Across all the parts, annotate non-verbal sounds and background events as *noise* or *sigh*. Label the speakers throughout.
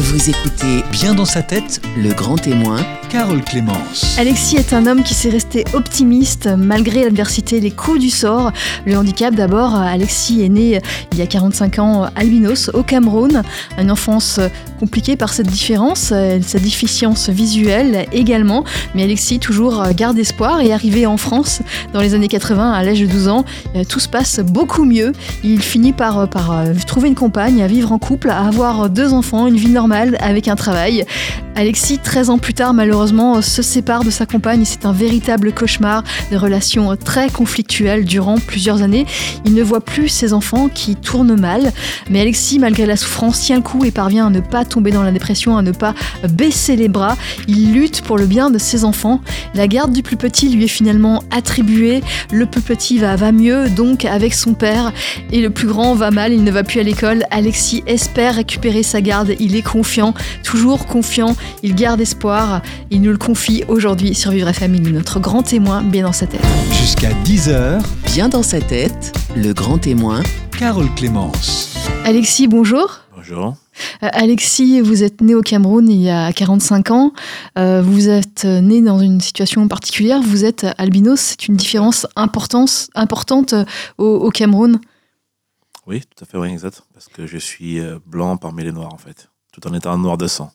Speaker 1: Vous écoutez
Speaker 2: Bien dans sa tête,
Speaker 1: Le Grand Témoin
Speaker 2: Carole Clémence.
Speaker 3: Alexis est un homme qui s'est resté optimiste malgré l'adversité, les coups du sort. Le handicap d'abord, Alexis est né il y a 45 ans albinos au Cameroun. Une enfance compliquée par cette différence, sa déficience visuelle également. Mais Alexis toujours garde espoir et arrivé en France dans les années 80 à l'âge de 12 ans, tout se passe beaucoup mieux. Il finit par, par trouver une compagne, à vivre en couple, à avoir deux enfants, une vie normale avec un travail. Alexis, 13 ans plus tard, malheureusement, se sépare de sa compagne. C'est un véritable cauchemar, des relations très conflictuelles durant plusieurs années. Il ne voit plus ses enfants qui tournent mal. Mais Alexis, malgré la souffrance, tient le coup et parvient à ne pas tomber dans la dépression, à ne pas baisser les bras. Il lutte pour le bien de ses enfants. La garde du plus petit lui est finalement attribuée. Le plus petit va, mieux, donc avec son père. Et le plus grand va mal, il ne va plus à l'école. Alexis espère récupérer sa garde. Il est confiant, toujours confiant. Il garde espoir. Il nous le confie aujourd'hui sur Vivre Famille, notre grand témoin bien dans sa tête.
Speaker 2: Jusqu'à 10h,
Speaker 1: Bien dans sa tête, Le Grand Témoin
Speaker 2: Carole Clémence.
Speaker 3: Alexis, bonjour.
Speaker 4: Bonjour.
Speaker 3: Euh, Alexis, vous êtes né au Cameroun il y a 45 ans. Euh, vous êtes né dans une situation particulière. Vous êtes albinos. C'est une différence importante, importante au, au Cameroun.
Speaker 4: Oui, tout à fait, oui, exact. Parce que je suis euh, blanc parmi les noirs, en fait. Tout en étant noir de sang.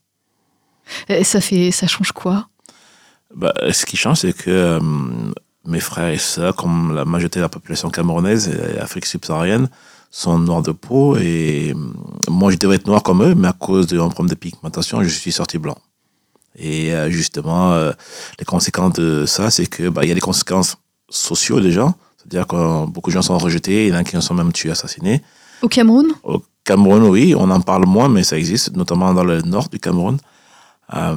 Speaker 3: Et ça, fait, ça change quoi?
Speaker 4: Bah, ce qui change, c'est que euh, mes frères et sœurs, comme la majorité de la population camerounaise et Afrique subsaharienne, sont noirs de peau. Et euh, moi, je devrais être noir comme eux, mais à cause d'un problème de pigmentation, je suis sorti blanc. Et euh, justement, euh, les conséquences de ça, c'est que bah, il y a des conséquences sociaux déjà. C'est-à-dire que beaucoup de gens sont rejetés, il y en a qui sont même tués, assassinés.
Speaker 3: Au Cameroun?
Speaker 4: Au Cameroun, oui, on en parle moins, mais ça existe, notamment dans le nord du Cameroun. Euh,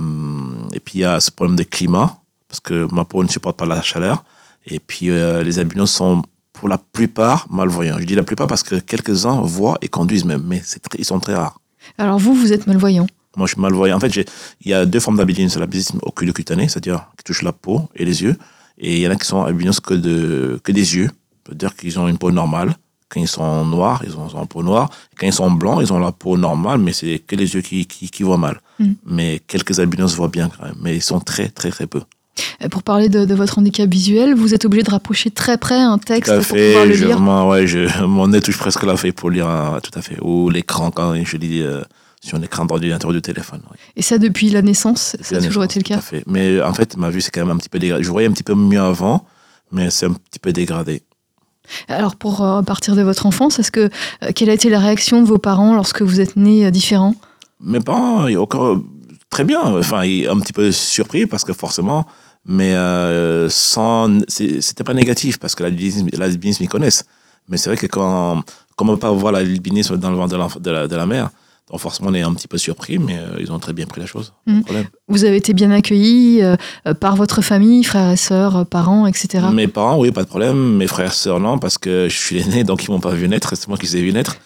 Speaker 4: et puis il y a ce problème de climat, parce que ma peau ne supporte pas la chaleur. Et puis euh, les albinos sont pour la plupart malvoyants. Je dis la plupart parce que quelques-uns voient et conduisent même, mais c'est très- ils sont très rares.
Speaker 3: Alors vous, vous êtes malvoyant.
Speaker 4: Moi, je suis malvoyant. En fait, il y a deux formes d'albinisme. L'albinisme oculocutané, c'est-à-dire qui touche la peau et les yeux. Et il y en a qui sont albinos que, de, que des yeux. C'est-à-dire qu'ils ont une peau normale. Quand ils sont noirs, ils ont, une peau noire. Quand ils sont blancs, ils ont la peau normale, mais c'est que les yeux qui, qui, qui voient mal.
Speaker 3: Mm.
Speaker 4: Mais quelques albinos voient bien quand même. Mais ils sont très, très, très peu.
Speaker 3: Euh, Pour parler de, de votre handicap visuel, vous êtes obligé de rapprocher très près un texte
Speaker 4: Tout à
Speaker 3: pour pouvoir
Speaker 4: fait.
Speaker 3: le
Speaker 4: Je,
Speaker 3: lire.
Speaker 4: vraiment, ouais, je, *laughs* mon nez touche presque la feuille pour lire. un- tout à fait. Ou l'écran quand je lis euh, sur un écran d'ordinateur de téléphone. ouais.
Speaker 3: Et ça depuis la naissance, ça a toujours été le
Speaker 4: tout à
Speaker 3: cas?
Speaker 4: fait. Mais en fait, ma vue, c'est quand même un petit peu dégradé. Je voyais un petit peu mieux avant, mais c'est un petit peu dégradé.
Speaker 3: Alors pour euh, partir de votre enfance, est-ce que euh, quelle a été la réaction de vos parents lorsque vous êtes né euh, différent
Speaker 4: Mes parents, encore très bien. Enfin, un petit peu surpris parce que forcément, mais euh, sans, c'était pas négatif parce que l'albinisme, ils connaissent. Mais c'est vrai que quand, comme on peut pas voir l'albinisme dans le ventre de, l'enf- de, la, de la mère, donc forcément, on est un petit peu surpris, mais euh, ils ont très bien pris la chose. Problème.
Speaker 3: Vous avez été bien accueilli euh, euh, par votre famille, frères et sœurs, parents, etc.
Speaker 4: Mes parents, oui, pas de problème. Mes frères, sœurs, non, parce que je suis l'aîné, donc ils m'ont pas vu naître. C'est moi qui les ai vu naître.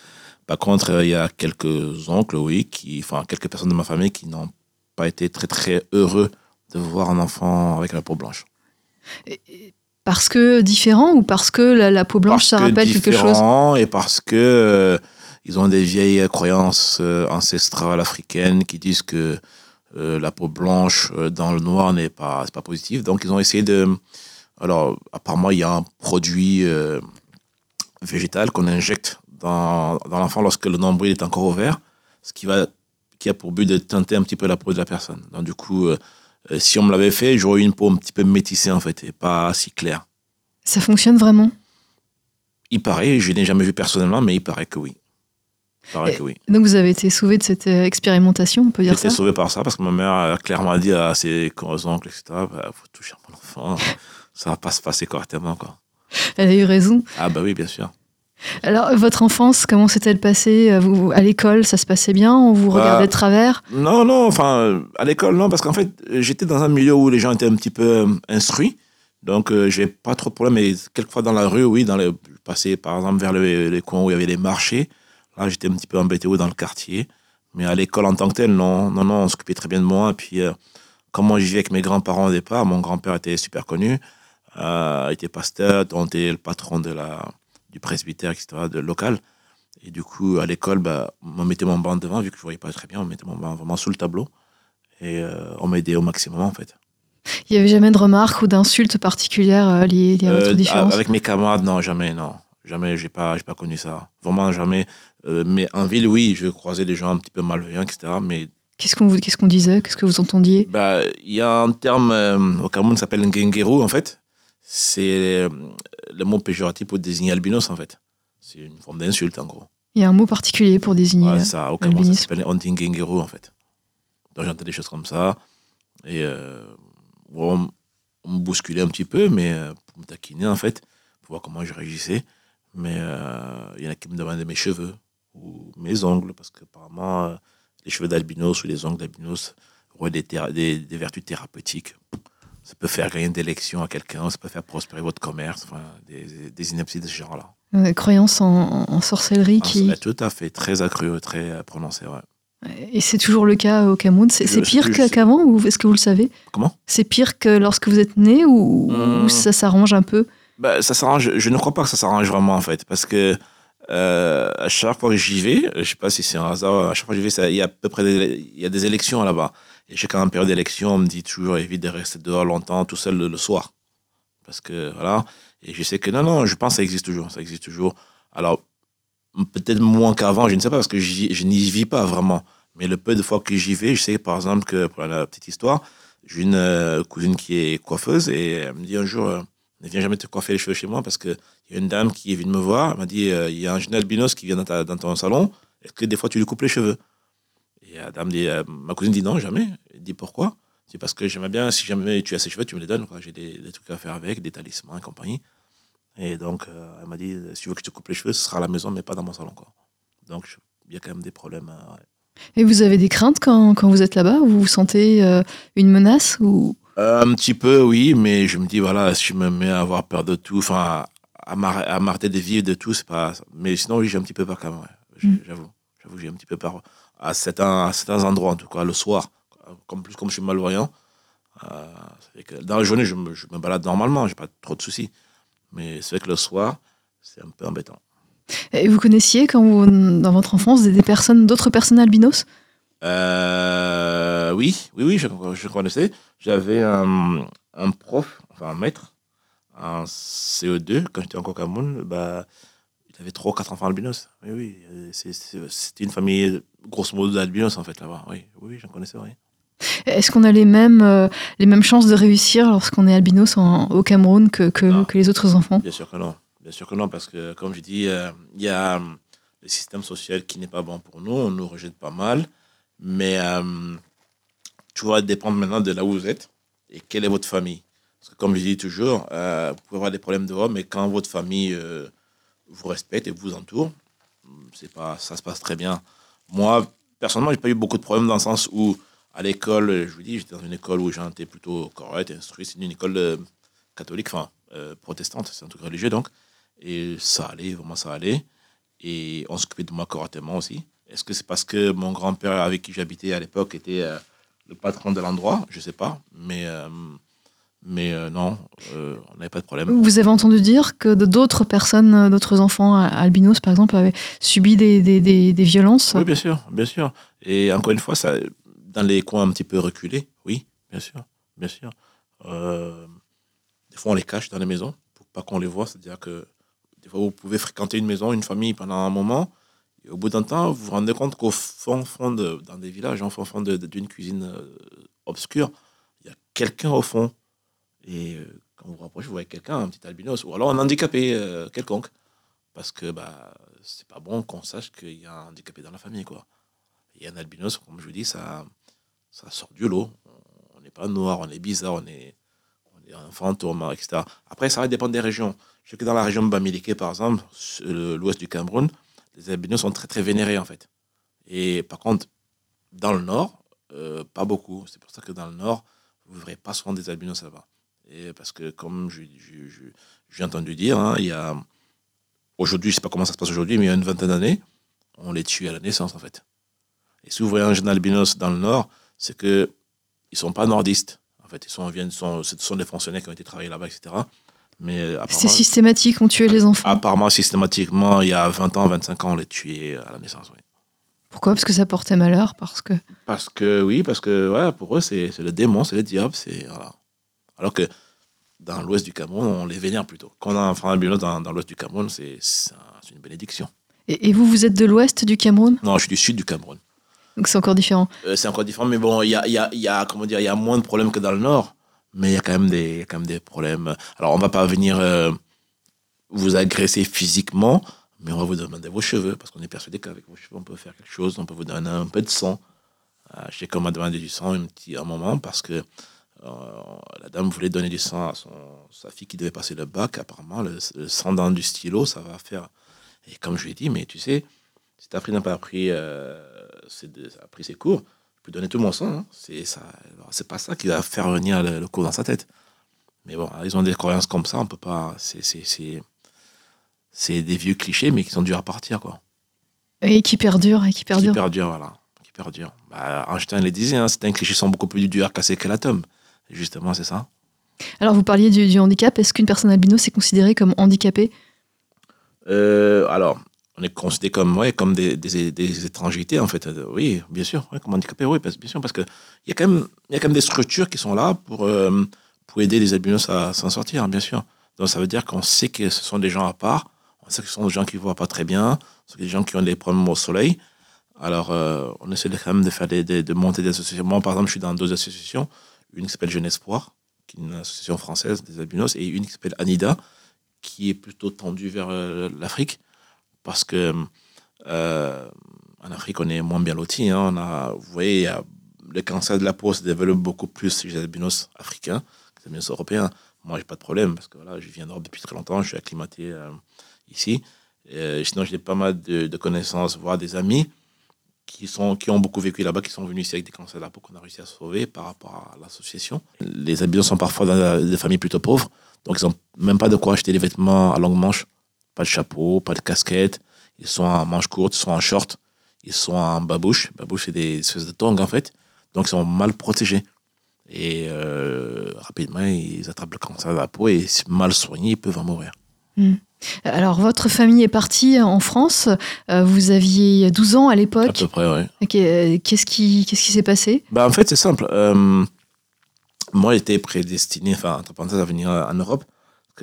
Speaker 4: Par contre, euh, il y a quelques oncles, oui, qui, enfin, quelques personnes de ma famille qui n'ont pas été très, très heureux de voir un enfant avec la peau blanche.
Speaker 3: Parce que différent ou parce que la, la peau blanche, ça
Speaker 4: que
Speaker 3: rappelle quelque chose?
Speaker 4: différent Et parce que ils ont des vieilles croyances euh, ancestrales africaines qui disent que euh, la peau blanche euh, dans le noir n'est pas, pas positif. Donc, ils ont essayé de. Alors, apparemment, il y a un produit euh, végétal qu'on injecte dans, dans l'enfant lorsque le nombril est encore ouvert, ce qui, va, qui a pour but de teinter un petit peu la peau de la personne. Donc, du coup, euh, si on me l'avait fait, j'aurais eu une peau un petit peu métissée, en fait, et pas si claire.
Speaker 3: Ça fonctionne vraiment?
Speaker 4: Il paraît, je n'ai jamais vu personnellement, mais il paraît que oui. Il paraît
Speaker 3: Et-
Speaker 4: que oui.
Speaker 3: Donc vous avez été sauvé de cette euh, expérimentation, on peut dire
Speaker 4: J'étais
Speaker 3: ça?
Speaker 4: sauvé par ça parce que ma mère a clairement dit à ses oncles, etc., bah, faut toucher mon enfant, *laughs* ça va pas se passer correctement, quoi.
Speaker 3: Elle a eu raison.
Speaker 4: Ah, bah oui, bien sûr.
Speaker 3: Alors votre enfance, comment s'est-elle passée? Euh, vous, À l'école, ça se passait bien? On vous
Speaker 4: Bah,
Speaker 3: regardait de travers?
Speaker 4: Non, non, enfin, euh, à l'école, non, parce qu'en fait, j'étais dans un milieu où les gens étaient un petit peu instruits. Donc, euh, j'ai pas trop de problème. Mais quelquefois, dans la rue, oui, dans le, je passais par exemple vers le- les coins où il y avait les marchés. Là, j'étais un petit peu embêté dans le quartier. Mais à l'école en tant que tel, non, non, non, on s'occupait très bien de moi. Et puis, euh, comme moi, je vivais avec mes grands-parents au départ, mon grand-père était super connu. Euh, il était pasteur, dont était le patron de la, du presbytère, etc., de local. Et du coup, à l'école, bah, on mettait mon banc devant, vu que je voyais pas très bien, on mettait mon banc vraiment sous le tableau. Et euh, on m'aidait au maximum, en fait.
Speaker 3: Il n'y avait jamais de remarques ou d'insultes particulières euh, liées, liées à votre
Speaker 4: Euh,
Speaker 3: différence?
Speaker 4: avec mes camarades, non, jamais, non. Jamais, j'ai pas, j'ai pas connu ça. Vraiment, jamais. Euh, mais en ville, oui, je croisais des gens un petit peu malveillants, etc. Mais
Speaker 3: Qu'est-ce qu'on qu'est-ce qu'on disait? Qu'est-ce que vous entendiez?
Speaker 4: Bah, il y a un terme euh, au Cameroun qui s'appelle Ngengeru, en fait. C'est euh, le mot péjoratif pour désigner albinos, en fait. C'est une forme d'insulte, en gros.
Speaker 3: Il y a un mot particulier pour désigner.
Speaker 4: Ouais, ça, au Cameroun, ça s'appelle Ontingengeru, en fait. Donc j'entends des choses comme ça. Et euh, bon, on me bousculait un petit peu, mais pour me taquiner, en fait, pour voir comment je réagissais. Mais euh, il y en a qui me demandaient mes cheveux ou mes ongles, parce qu'apparemment, euh, les cheveux d'albinos ou les ongles d'albinos auraient des, théra- des, des vertus thérapeutiques. Ça peut faire gagner des élections à quelqu'un, ça peut faire prospérer votre commerce, enfin, des, des inepties de ce genre-là.
Speaker 3: Euh, croyance en, en sorcellerie
Speaker 4: Ah,
Speaker 3: qui.
Speaker 4: Tout à fait, très accru, très euh, prononcé, ouais.
Speaker 3: Et c'est toujours le cas au Cameroun. C'est, pire que- qu'avant ou est-ce que vous le savez?
Speaker 4: Comment?
Speaker 3: C'est pire que lorsque vous êtes né ou, ou
Speaker 4: Hmm.
Speaker 3: ça s'arrange un peu?
Speaker 4: Bah, ça s'arrange. Je ne crois pas que ça s'arrange vraiment en fait, parce que euh, à chaque fois que j'y vais, je sais pas si c'est un hasard, à chaque fois que j'y vais, il y a à peu près des, il y a des élections là-bas. Et chaque en période d'élection, on me dit toujours évite de rester dehors longtemps, tout seul le, soir, parce que voilà. Et je sais que non, non, je pense que ça existe toujours, ça existe toujours. Alors peut-être moins qu'avant, je ne sais pas parce que je n'y vis pas vraiment. Mais le peu de fois que j'y vais, je sais par exemple que pour la petite histoire, j'ai une euh, cousine qui est coiffeuse et elle me dit un jour. Ne viens jamais te coiffer les cheveux chez moi parce qu'il y a une dame qui est venue me voir. Elle m'a dit euh, il y a un jeune albinos qui vient dans, ton salon. Est-ce que des fois tu lui coupes les cheveux? Et la dame dit euh, ma cousine dit non, jamais. Elle dit pourquoi? C'est parce que j'aimerais bien, si jamais tu as ces cheveux, tu me les donnes. J'ai des, trucs à faire avec, des talismans et compagnie. Et donc, euh, elle m'a dit si tu veux que je te coupe les cheveux, ce sera à la maison, mais pas dans mon salon. Quoi. Donc, il y a quand même des problèmes. ouais.
Speaker 3: Et vous avez des craintes quand, quand vous êtes là-bas? Vous vous sentez euh, une menace ou?
Speaker 4: Euh, Un petit peu, oui, mais je me dis, voilà, si je me mets à avoir peur de tout, enfin, à à m'arrêter de vivre de tout, c'est pas. Mais sinon, oui, j'ai un petit peu peur quand même, ouais.
Speaker 3: Mm.
Speaker 4: J'avoue. J'avoue, j'ai un petit peu peur. À certains, à certains endroits, en tout cas, le soir. Comme, plus comme je suis malvoyant. euh, que dans la journée, je me, je me balade normalement, j'ai pas trop de soucis. Mais c'est vrai que le soir, c'est un peu embêtant.
Speaker 3: Et vous connaissiez quand vous, dans votre enfance des, personnes, d'autres personnes albinos?
Speaker 4: Euh, oui, oui, oui, je, je connaissais. J'avais un, un prof, enfin un maître, en CE2, quand j'étais encore au Cameroun, bah, il avait trois ou quatre enfants albinos. Oui, oui, euh, c'était une famille, grosso modo, d'albinos, en fait, là-bas. Oui, oui, j'en connaissais, oui.
Speaker 3: Est-ce qu'on a les mêmes, euh, les mêmes chances de réussir lorsqu'on est albinos en- au Cameroun que, que les autres enfants?
Speaker 4: Bien sûr que non. Bien sûr que non, parce que, comme je dis, euh, il y a euh, le système social qui n'est pas bon pour nous, on nous rejette pas mal, mais euh, tout va dépendre maintenant de là où vous êtes et quelle est votre famille. Parce que, comme je dis toujours, euh, vous pouvez avoir des problèmes dehors, mais quand votre famille vous respecte et vous entoure, c'est pas, ça se passe très bien. Moi, personnellement, j'ai pas eu beaucoup de problèmes dans le sens où, à l'école, je vous dis, j'étais dans une école où étaient plutôt corrects, instruits. C'est une école catholique, enfin, protestante, c'est un truc religieux donc. Et ça allait, vraiment ça allait. Et on s'occupait de moi correctement aussi. Est-ce que c'est parce que mon grand-père avec qui j'habitais à l'époque était euh, le patron de l'endroit? Je sais pas. Mais, euh, mais euh, non, on n'avait pas de problème.
Speaker 3: Vous avez entendu dire que d'autres personnes, d'autres enfants albinos, par exemple, avaient subi des, des, des, des violences?
Speaker 4: Oui, bien sûr, bien sûr. Et encore une fois, ça, dans les coins un petit peu reculés, oui, bien sûr, bien sûr. Des fois, on les cache dans les maisons pour pas qu'on les voit. C'est-à-dire que des fois, vous pouvez fréquenter une maison, une famille pendant un moment. Et au bout d'un temps, vous vous rendez compte qu'au fond, fond de, dans des villages, en fond, fond d'une cuisine euh, obscure, il y a quelqu'un au fond. Et euh, quand vous vous rapprochez, vous voyez quelqu'un, un petit albinos, ou alors un handicapé euh, quelconque. Parce que bah, c'est pas bon qu'on sache qu'il y a un handicapé dans la famille. quoi. Et un albinos, comme je vous dis, ça, ça sort du lot. On n'est pas noir, on est bizarre, on est, on est un fantôme, etc. Après, ça va dépendre des régions. Sais que dans la région de Bamileke, par exemple, le- l'ouest du Cameroun, les albinos sont très, très vénérés, en fait. Et par contre, dans le nord, euh, pas beaucoup. C'est pour ça que dans le nord, vous ne verrez pas souvent des albinos là-bas. Et parce que, comme j'ai entendu dire, hein, il y a. Aujourd'hui, je ne sais pas comment ça se passe aujourd'hui, mais il y a une vingtaine d'années, on les tue à la naissance, en fait. Et si vous voyez un jeune albinos dans le nord, c'est que ils sont pas nordistes. En fait, ils sont, viennent, sont, ce sont des fonctionnaires qui ont été travaillés là-bas, etc. Mais euh,
Speaker 3: C'est systématique, on tuait les enfants.
Speaker 4: apparemment, systématiquement, il y a 20 ans, 25 ans, on les tuait à la naissance. oui.
Speaker 3: Pourquoi? Parce que ça portait malheur, parce que...
Speaker 4: Parce que, oui, parce que ouais, pour eux, c'est le démon, c'est le diable. c'est voilà. Alors que dans l'ouest du Cameroun, on les vénère plutôt. Quand on a un enfant albinos dans, dans l'ouest du Cameroun, c'est c'est un- c'est une bénédiction.
Speaker 3: Et, et vous, vous êtes de l'ouest du Cameroun?
Speaker 4: Non, je suis du sud du Cameroun.
Speaker 3: Donc c'est encore différent.
Speaker 4: Euh, c'est encore différent, mais bon, il y a, y, a, y, a, comment dire, il y a moins de problèmes que dans le nord, mais il y a quand même des, quand même des problèmes. Alors, on va pas venir euh, vous agresser physiquement, mais on va vous demander vos cheveux, parce qu'on est persuadé qu'avec vos cheveux, on peut faire quelque chose, on peut vous donner un peu de sang. Euh, je sais qu'on m'a demandé du sang un petit un moment, parce que euh, la dame voulait donner du sang à son, sa fille qui devait passer le bac. Apparemment, le, sang dans du stylo, ça va faire. Et comme je lui ai dit, mais tu sais, si ta fille n'a pas appris, a pris ses cours, je peux donner tout mon sang. hein. C'est ça, c'est pas ça qui va faire venir le, le cours dans sa tête. Mais bon, ils ont des croyances comme ça, on peut pas. C'est, c'est, c'est, c'est des vieux clichés, mais qui sont durs à partir, quoi.
Speaker 3: Et qui perdure, et qui
Speaker 4: Qui
Speaker 3: perdure.
Speaker 4: perdurent, voilà. Qui perdurent. Bah, Einstein les disait, hein, certains clichés sont beaucoup plus durs à casser que l'atome. Justement, c'est ça.
Speaker 3: Alors vous parliez du, du handicap, est-ce qu'une personne albinos est considérée comme handicapée?
Speaker 4: Euh, alors, on est considéré comme, ouais, comme des, des, des étrangerités, en fait. Oui, bien sûr, ouais, comme handicapés, oui, bien sûr, parce qu'il y, a quand même- y a quand même des structures qui sont là pour, euh, pour aider les albinos à s'en sortir, bien sûr. Donc, ça veut dire qu'on sait que ce sont des gens à part, on sait que ce sont des gens qui voient pas très bien, ce sont des gens qui ont des problèmes au soleil. Alors, euh, on essaie quand même de, faire des, des- de monter des associations. Moi, par exemple, je suis dans deux associations. Une qui s'appelle Jeune Espoir, qui est une association française des albinos, et une qui s'appelle Anida, qui est plutôt tendue vers euh, l'Afrique, parce que euh, en Afrique, on est moins bien lotis. hein. On a, vous voyez, a- le cancer de la peau se développe beaucoup plus chez les albinos africains que les albinos européens. Moi, j'ai pas de problème, parce que voilà, je viens d'Europe depuis très longtemps, je suis acclimaté euh, ici. Euh, sinon, j'ai pas mal de, connaissances, voire des amis qui, sont, qui ont beaucoup vécu là-bas, qui sont venus ici avec des cancers de la peau qu'on a réussi à sauver par rapport à l'association. Les albinos sont parfois dans des familles plutôt pauvres, donc ils n'ont même pas de quoi acheter des vêtements à longue manche, pas de chapeau, pas de casquette. Ils sont en manches courtes, ils sont en short, ils sont en babouche. Babouche, c'est des espèces de tongs en fait. Donc ils sont mal protégés. Et euh, rapidement, ils attrapent le cancer de la peau et si mal soignés, ils peuvent en mourir.
Speaker 3: Alors votre famille est partie en France, euh, vous aviez 12 ans à
Speaker 4: À
Speaker 3: l'époque.
Speaker 4: peu près, oui.
Speaker 3: Euh, Qu'est-ce qui s'est passé?
Speaker 4: Bah, en fait, c'est simple. Euh, moi, j'étais prédestiné, enfin, entre parenthèses, à venir en Europe.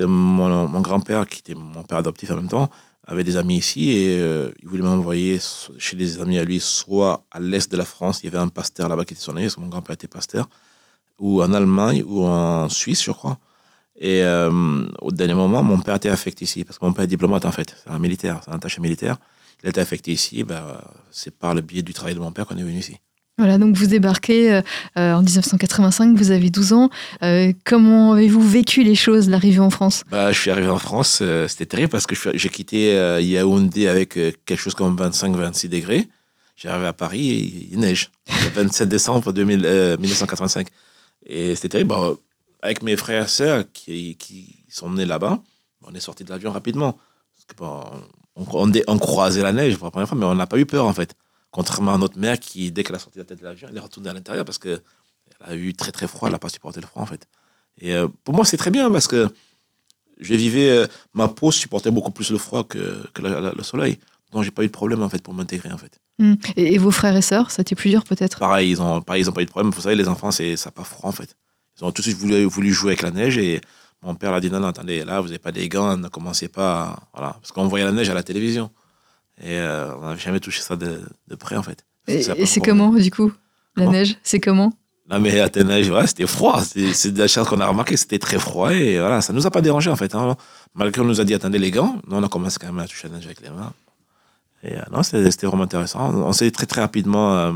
Speaker 4: Mon, mon grand-père, qui était mon père adoptif en même temps, avait des amis ici et euh, il voulait m'envoyer chez des amis à lui, soit à l'est de la France, il y avait un pasteur là-bas qui était son ami, parce que mon grand-père était pasteur, ou en Allemagne, ou en Suisse, je crois. Et euh, au dernier moment, mon père était affecté ici, parce que mon père est diplomate en fait, c'est un militaire, c'est un attaché militaire. Il a été affecté ici, bah, c'est par le biais du travail de mon père qu'on est venu ici.
Speaker 3: Voilà, donc vous débarquez euh, euh, en 1985, vous avez 12 ans. Euh, comment avez-vous vécu les choses, l'arrivée en France?
Speaker 4: Bah, je suis arrivé en France, c'était terrible parce que j'ai quitté Yaoundé avec quelque chose comme 25-26 degrés. J'ai arrivé à Paris et il neige. Le 27 décembre 2000, euh, 1985. Et c'était terrible. Bon, avec mes frères et sœurs qui, qui sont nés là-bas, on est sortis de l'avion rapidement. Parce que, bon, on croisait la neige pour la première fois, mais on n'a pas eu peur en fait. Contrairement à notre mère qui, dès qu'elle a sorti la tête de l'avion, elle est retournée à l'intérieur parce que elle a eu très très froid, elle n'a pas supporté le froid en fait. Et euh, pour moi, c'est très bien parce que je vivais, euh, ma peau supportait beaucoup plus le froid que, que la- la- le soleil. Donc, j'ai pas eu de problème en fait pour m'intégrer en fait.
Speaker 3: Hmm. et, et vos frères et sœurs, ça a été plus dur peut-être?
Speaker 4: Pareil, ils ont, pareil, ils ont pas eu de problème. Vous savez, les enfants, c'est, ça n'a pas froid en fait. Ils ont tout de suite voulu, voulu jouer avec la neige et mon père a dit non, non, attendez, là, vous n'avez pas des gants, ne commencez pas. à- Voilà. Parce qu'on voyait la neige à la télévision. Et euh, on n'avait jamais touché ça de, de près en fait.
Speaker 3: Et, c'est comment du coup? La
Speaker 4: Comment?
Speaker 3: neige, c'est comment?
Speaker 4: Non, mais à neige, voilà, c'était froid. C'est, de la chose qu'on a remarqué, c'était très froid et voilà, ça nous a pas dérangé en fait. hein. Malgré qu'on nous a dit attendez les gants, nous on a commencé quand même à toucher la neige avec les mains. Et euh, non, c'était, c'était vraiment intéressant. On s'est très très rapidement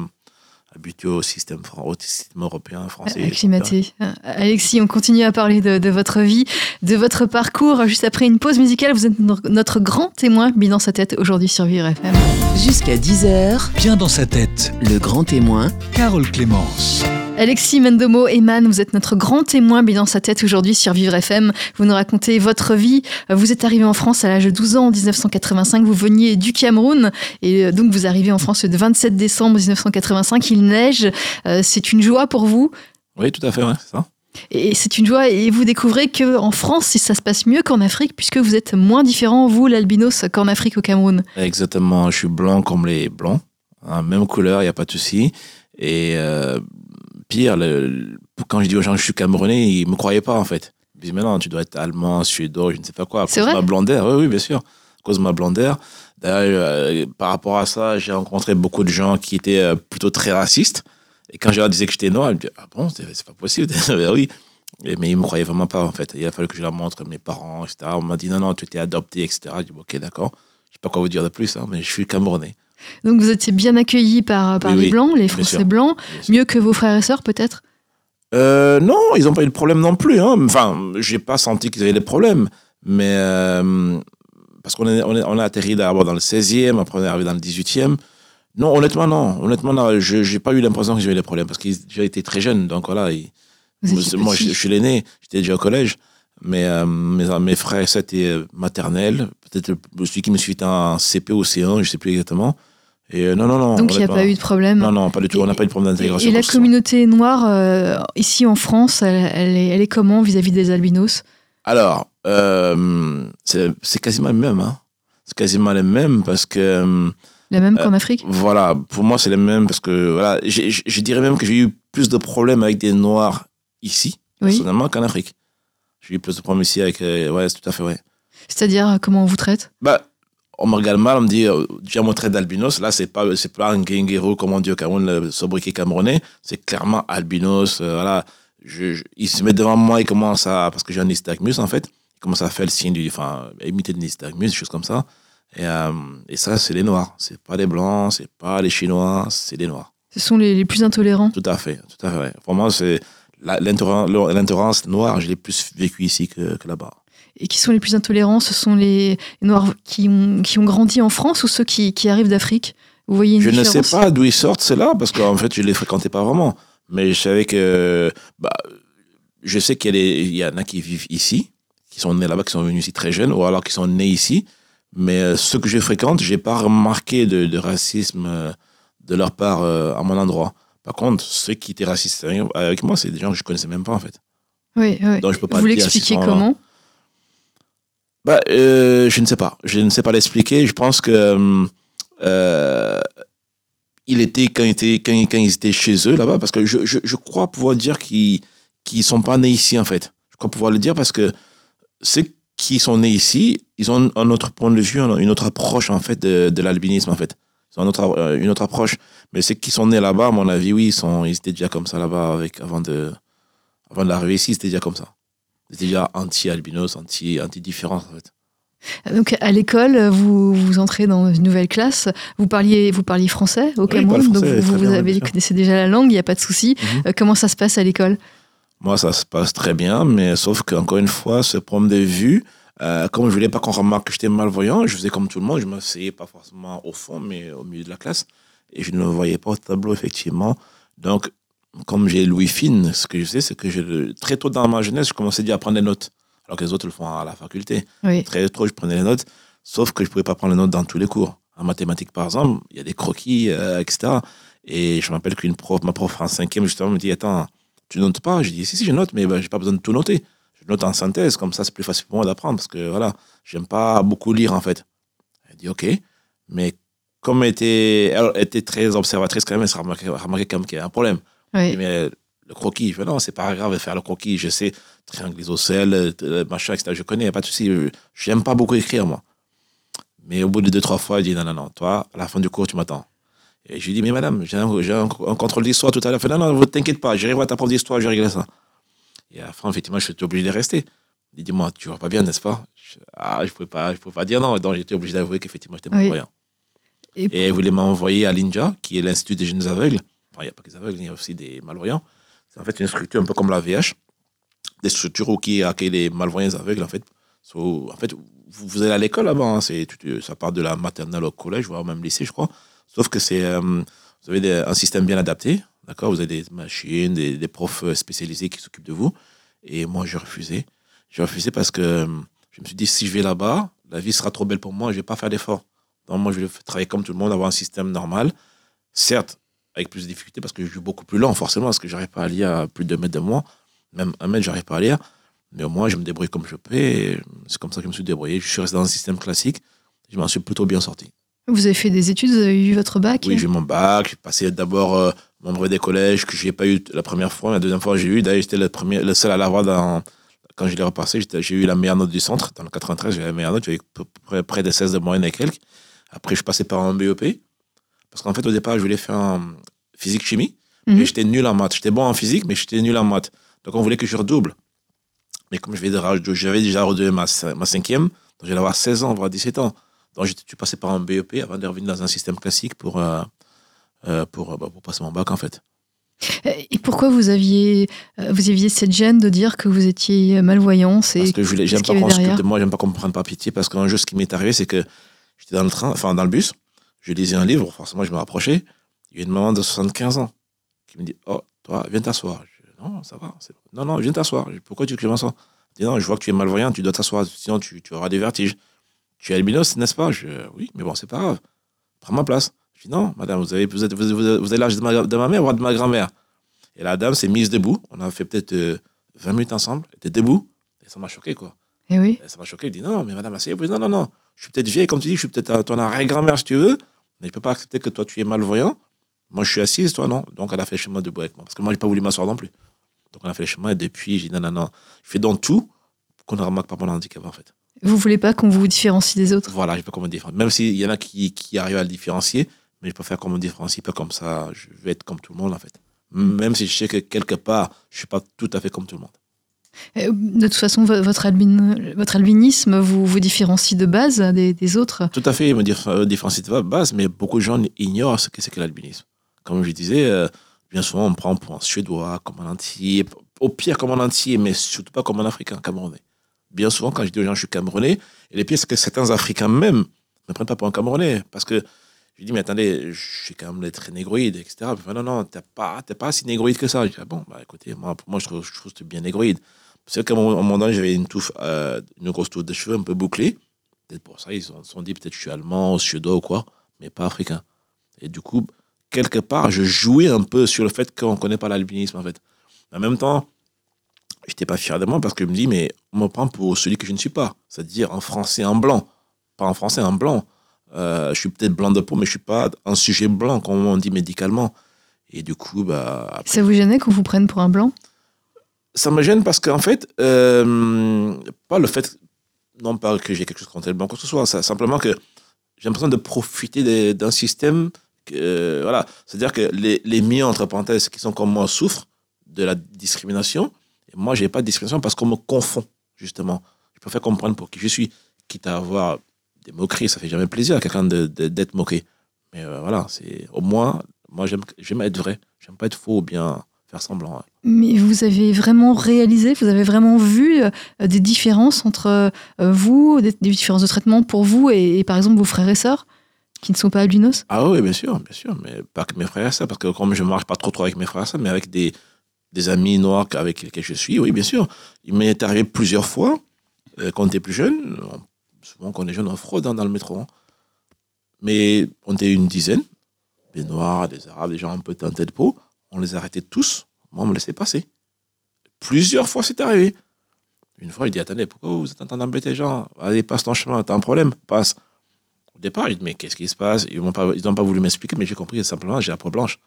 Speaker 4: euh, habitué au système, au système européen, français.
Speaker 3: Acclimaté. Euh, Alexis, on continue à parler de, de votre vie, de votre parcours. Juste après une pause musicale, vous êtes no- notre grand témoin mis dans sa tête aujourd'hui sur Vivre FM.
Speaker 1: Jusqu'à 10h,
Speaker 2: Bien dans sa tête,
Speaker 1: le grand témoin
Speaker 2: Carole Clémence.
Speaker 3: Alexis Mendomo, Eman, vous êtes notre grand témoin mis dans sa tête aujourd'hui sur Vivre FM. Vous nous racontez votre vie. Euh, Vous êtes arrivé en France à l'âge de 12 ans en 1985. Vous veniez du Cameroun et euh, donc vous arrivez en France le 27 décembre 1985. Il neige. Euh, C'est une joie pour vous?
Speaker 4: Oui, tout à fait, ouais, c'est ça.
Speaker 3: Et c'est une joie. Et vous découvrez qu'en France, ça se passe mieux qu'en Afrique, puisque vous êtes moins différent, vous, l'albinos, qu'en Afrique, au Cameroun.
Speaker 4: Exactement. Je suis blanc comme les blancs. Hein, même couleur, il n'y a pas de souci. Et euh, pire, le- quand je dis aux gens que je suis camerounais, ils ne me croyaient pas, en fait. Ils me disent, mais non, tu dois être allemand, suédois, je ne sais pas quoi. À
Speaker 3: C'est
Speaker 4: cause de
Speaker 3: vrai
Speaker 4: ma blondeur. Oui, oui, bien sûr. À cause de ma blondeur. D'ailleurs, euh, par rapport à ça, j'ai rencontré beaucoup de gens qui étaient euh, plutôt très racistes. Et quand je leur disais que j'étais noir, ils me disaient, ah bon, c'est pas possible. *laughs* Ben oui. Et- mais ils me croyaient vraiment pas, en fait. Il a fallu que je leur montre mes parents, etc. On m'a dit, non, non, tu étais adopté, etc. J'ai dit, ok, d'accord. Je sais pas quoi vous dire de plus, hein, mais je suis camerounais.
Speaker 3: Donc vous étiez bien accueillis par, par
Speaker 4: Oui,
Speaker 3: les
Speaker 4: oui,
Speaker 3: Blancs, les Français blancs, mieux que vos frères et sœurs, peut-être?
Speaker 4: Euh, non, ils n'ont pas eu de problème non plus. Hein. Enfin, j'ai pas senti qu'ils avaient des problèmes. Mais euh, parce qu'on est, on est, on a atterri d'abord dans le 16e, après on est arrivé dans le 18e. Non, honnêtement, non. Honnêtement, non. Je n'ai pas eu l'impression que j'avais des problèmes parce qu'ils j'ai été très jeune. Donc voilà, moi, je, suis l'aîné. J'étais déjà au collège. Mais euh, mes, mes frères, ça était maternel. Peut-être celui qui me suivait en CP ou C1, je ne sais plus exactement. Et euh, non, non, non.
Speaker 3: Donc il n'y a pas eu de problème.
Speaker 4: Non, non, pas du tout. On n'a pas eu de problème d'intégration.
Speaker 3: et la communauté noire, euh, ici en France, elle, elle est, elle est comment vis-à-vis des albinos
Speaker 4: Alors, euh, c'est quasiment le même. Hein. C'est quasiment les mêmes parce que,
Speaker 3: La même qu'en Afrique
Speaker 4: voilà, pour moi, c'est les mêmes parce que, voilà, je je dirais même que j'ai eu plus de problèmes avec des Noirs ici,
Speaker 3: Oui.
Speaker 4: personnellement, qu'en Afrique. J'ai eu plus de problèmes ici avec. ouais, c'est tout à fait vrai.
Speaker 3: C'est-à-dire comment on vous traite?
Speaker 4: Bah, on me regarde mal, on me dit, euh, déjà mon trait d'albinos, là, c'est pas, c'est pas un guinguero, comme on dit au Cameroun, le sobriquet camerounais, c'est clairement albinos, euh, voilà. Je, je- il se met devant moi, il commence à, parce que j'ai un nystagmus, en fait, il commence à faire le signe du, enfin, imiter le nystagmus, des choses comme ça. Et, euh, et ça, c'est les noirs. C'est pas les blancs, c'est pas les chinois, c'est les noirs.
Speaker 3: Ce sont les, les plus intolérants.
Speaker 4: Tout à fait, tout à fait. vrai. Vraiment, c'est, l'intolérance l'intolérance noire, je l'ai plus vécu ici que, que là-bas.
Speaker 3: Et qui sont les plus intolérants Ce sont les Noirs qui ont, qui ont grandi en France ou ceux qui, qui arrivent d'Afrique? Vous voyez une
Speaker 4: Je ne sais pas d'où ils sortent, ceux-là, parce qu'en fait, je ne les fréquentais pas vraiment. Mais je savais que. Bah, je sais qu'il y, en a qui vivent ici, qui sont nés là-bas, qui sont venus ici très jeunes, ou alors qui sont nés ici. Mais euh, ceux que je fréquente, je n'ai pas remarqué de, de racisme euh, de leur part euh, à mon endroit. Par contre, ceux qui étaient racistes avec- moi, c'est des gens que je ne connaissais même pas, en fait.
Speaker 3: Oui, oui.
Speaker 4: Donc, je peux pas
Speaker 3: Vous l'expliquez comment?
Speaker 4: Bah, euh, je ne sais pas. Je ne sais pas l'expliquer. Je pense que euh, euh, il était quand, il était quand, ils- étaient chez eux là-bas, parce que je, je, crois pouvoir dire qu'ils qu'ils sont pas nés ici en fait. Je crois pouvoir le dire parce que ceux qui sont nés ici, ils ont un autre point de vue, une autre approche en fait de, de l'albinisme en fait. Ils ont une autre, euh, une autre approche. Mais ceux qui sont nés là-bas, à mon avis, oui, ils, sont, ils étaient déjà comme ça là-bas avec, avant de avant d'arriver ici, c'était déjà comme ça. C'était déjà anti-albinos, anti- anti-différence en fait.
Speaker 3: Donc à l'école, vous, vous entrez dans une nouvelle classe, vous parliez, vous parliez français au
Speaker 4: Oui,
Speaker 3: donc vous, vous avez, connaissez déjà la langue, il n'y a pas de souci.
Speaker 4: Mhm.
Speaker 3: Euh, comment ça se passe à l'école?
Speaker 4: Moi, ça se passe très bien, mais sauf qu'encore une fois, ce problème de vue, euh, comme je voulais pas qu'on remarque que j'étais malvoyant, je faisais comme tout le monde, je m'asseyais pas forcément au fond, mais au milieu de la classe, et je ne voyais pas au tableau, effectivement. Donc, comme j'ai Louis Fine, ce que je sais, c'est que je, très tôt dans ma jeunesse, je commençais déjà à prendre des notes, alors que les autres le font à la faculté.
Speaker 3: Oui.
Speaker 4: Très tôt, je prenais les notes, sauf que je pouvais pas prendre les notes dans tous les cours. En mathématiques, par exemple, il y a des croquis, euh, etc. Et je me rappelle qu'une prof, ma prof en cinquième, justement, me dit Attends, tu notes pas? Je dis Si, si, je note, mais ben, j'ai pas besoin de tout noter. Je note en synthèse, comme ça, c'est plus facile pour moi d'apprendre, parce que voilà, j'aime pas beaucoup lire, en fait. Elle dit Ok, mais comme elle était, elle était très observatrice, quand même, elle s'est remarqué, remarqué quand même qu'il y avait un problème.
Speaker 3: Oui.
Speaker 4: Mais le croquis, je fais, non, c'est pas grave de faire le croquis. Je sais, triangle isocèle, euh, machin, etc. Je connais, pas de souci. Je J'aime pas beaucoup écrire, moi. Mais au bout de deux, trois fois, il dit, non, non, non, toi, à la fin du cours, tu m'attends. Et je lui dis, mais madame, j'ai un, j'ai un- un contrôle d'histoire tout à l'heure. Elle fait, non, non, ne t'inquiète pas, j'irai voir ta prof d'histoire, je régler ça. Et à la fin, effectivement, je suis obligé de rester. Il dit, dis-moi, tu vois pas bien, n'est-ce pas? Je, Ah, je pouvais pas, je pouvais pas dire non. Donc, j'étais obligé d'avouer qu'effectivement, j'étais
Speaker 3: Oui.
Speaker 4: malvoyant.
Speaker 3: Et-
Speaker 4: Et voulait m'envoyer à l'INJA, qui est l'Institut des jeunes aveugles. Il n'y a pas que des aveugles, il y a aussi des malvoyants. C'est en fait une structure un peu comme la VH, des structures où qui accueillent les malvoyants aveugles, en fait. En fait, vous, allez à l'école là-bas, hein, ça part de la maternelle au collège, voire même lycée, je crois. Sauf que c'est, euh, vous avez un système bien adapté, d'accord? Vous avez des machines, des, des profs spécialisés qui s'occupent de vous. Et moi, j'ai refusé. J'ai refusé parce que je me suis dit, si je vais là-bas, la vie sera trop belle pour moi, je vais pas faire d'efforts. Donc, moi, je vais travailler comme tout le monde, avoir un système normal. Certes, avec plus de difficultés parce que je suis beaucoup plus lent, forcément, parce que j'arrive pas à lire à plus de deux mètres de moi. Même un mètre, j'arrive pas à lire. Mais au moins, je me débrouille comme je peux. C'est comme ça que je me suis débrouillé. Je suis resté dans un système classique. Je m'en suis plutôt bien sorti.
Speaker 3: Vous avez fait des études, vous avez eu votre bac
Speaker 4: Oui, j'ai eu mon bac. J'ai passé d'abord euh, mon brevet des collèges que je n'ai pas eu la première fois. La deuxième fois, j'ai eu. D'ailleurs, j'étais le, premier, le seul à l'avoir dans. Quand je l'ai repassé, j'ai eu la meilleure note du centre. Dans le 93, j'avais la meilleure note. J'avais près de 16 de moyenne et quelques. Après, je suis passé par un BEP. Parce qu'en fait, au départ, je voulais faire un physique-chimie.
Speaker 3: Mhm.
Speaker 4: Mais j'étais nul en maths. J'étais bon en physique, mais j'étais nul en maths. Donc, on voulait que je redouble. Mais comme je j'avais déjà redoublé ma, ma cinquième, donc j'allais avoir 16 ans, voire 17 ans. Donc, j'ai dû passer par un BEP avant de revenir dans un système classique pour, euh, euh, pour, euh, bah, pour passer mon bac, en fait.
Speaker 3: Et pourquoi vous aviez, vous aviez cette gêne de dire que vous étiez malvoyant?
Speaker 4: Parce que je
Speaker 3: qu'est-ce
Speaker 4: pas de moi, j'aime pas qu'on me prenne par pitié, parce qu'un jour, ce qui m'est arrivé, c'est que j'étais dans le train, enfin, dans le bus, je lisais un livre, forcément, je me rapprochais. Il y a une maman de 75 ans qui me dit Oh, toi, viens t'asseoir. Je dis, Non, ça va. Non, non, viens t'asseoir. Je dis, Pourquoi tu veux que je m'assoie Elle dit Non, je vois que tu es malvoyant, tu dois t'asseoir, sinon tu, tu auras des vertiges. Tu es albinos, n'est-ce pas? Je, Oui, mais bon, c'est pas grave. Prends ma place. Je dis Non, madame, vous avez, vous êtes, vous, vous- l'âge de ma, de ma mère ou de ma grand-mère? Et la dame s'est mise debout. On a fait peut-être euh, 20 minutes ensemble. Elle était debout. Et ça m'a choqué, quoi.
Speaker 3: Eh oui.
Speaker 4: Et ça m'a choqué. Il dit non, mais madame, asseyez-vous. Non, non, non. Je suis peut-être vieille, comme tu dis, je suis peut-être euh, ton arrière-grand-mère si tu veux, mais je peux pas accepter que toi tu es malvoyant. Moi, je suis assise, toi non? Donc, elle a fait le chemin debout avec moi. Parce que moi, j'ai pas voulu m'asseoir non plus. Donc, on a fait le chemin et depuis, j'ai dit non, non, non. Je fais donc tout pour qu'on ne remarque pas mon handicap, en fait.
Speaker 3: Vous voulez pas qu'on vous différencie des autres?
Speaker 4: Voilà, je peux comment différencier. Même s'il y en a qui, qui arrivent à le différencier, mais je préfère qu'on me différencie pas comme ça. Je vais être comme tout le monde, en fait. Même si je sais que quelque part, je suis pas tout à fait comme tout le monde.
Speaker 3: Euh, De toute façon, vo- votre, albin- votre albinisme vous, vous différencie de base des, des autres.
Speaker 4: Tout à fait, il me euh, différencier de base, mais beaucoup de gens ignorent ce que c'est que l'albinisme. Comme je disais, euh, bien souvent on prend pour un Suédois, comme un entier, au pire comme un entier, mais surtout pas comme un Africain camerounais. Bien souvent, quand je dis aux gens je suis camerounais, et le pire c'est que certains Africains même ne prennent pas pour un Camerounais, parce que je dis mais attendez, je suis quand même très négroïde, etc. Non, non, t'es pas, pas si négroïde que ça. Je dis ah bon, bah écoutez, moi, moi je trouve, je trouve que bien négroïde. C'est qu'à un moment donné, j'avais une touffe, euh, une grosse touffe de cheveux un peu bouclée. Peut-être pour ça, ils se sont, dit peut-être je suis allemand, suédois ou quoi, mais pas africain. Et du coup, quelque part, je jouais un peu sur le fait qu'on ne connaît pas l'albinisme, en fait. En même temps, je n'étais pas fier de moi parce que je me dis, mais on me prend pour celui que je ne suis pas. C'est-à-dire en français, en blanc. Pas en français, en blanc. Euh, je suis peut-être blanc de peau, mais je suis pas un sujet blanc, comme on dit médicalement. Et du coup, bah,
Speaker 3: Ça vous gênait qu'on vous prenne pour un blanc?
Speaker 4: Ça me gêne parce qu'en fait, euh, pas le fait, non pas que j'ai quelque chose contre le blanc, quoi que ce soit, ça, simplement que j'ai l'impression de profiter d'un système, euh, voilà, c'est-à-dire que les, les miens, entre parenthèses, qui sont comme moi, souffrent de la discrimination, et moi, j'ai pas de discrimination parce qu'on me confond, justement. Je préfère comprendre pour qui je suis, quitte à avoir des moqueries, ça fait jamais plaisir à quelqu'un de- de- d'être moqué. Mais euh, voilà, c'est au moins, moi, j'aime être vrai, j'aime pas être faux ou bien faire semblant.
Speaker 3: Mais vous avez vraiment réalisé, vous avez vraiment vu euh, des différences entre euh, vous, des, des différences de traitement pour vous et, et par exemple vos frères et sœurs qui ne sont pas albinos?
Speaker 4: Ah oui, bien sûr, bien sûr, mais pas que mes frères et sœurs, parce que comme je ne marche pas trop trop avec mes frères et sœurs, mais avec des, des amis noirs avec lesquels je suis, oui, bien sûr. Il m'est arrivé plusieurs fois, euh, quand on était plus jeune, on- souvent quand on est jeune, on fraude hein, dans le métro. hein. Mais on était une dizaine, des noirs, des arabes, des gens un peu teintés de peau, on les arrêtait tous, moi on me laissait passer. Plusieurs fois c'est arrivé. Une fois, il dit Attendez, pourquoi vous êtes en train d'embêter les gens? Allez, passe ton chemin, t'as un problème, passe. Au départ, il dit Mais qu'est-ce qui se passe? Ils n'ont pas, ils n'ont pas voulu m'expliquer, mais j'ai compris simplement j'ai la peau blanche.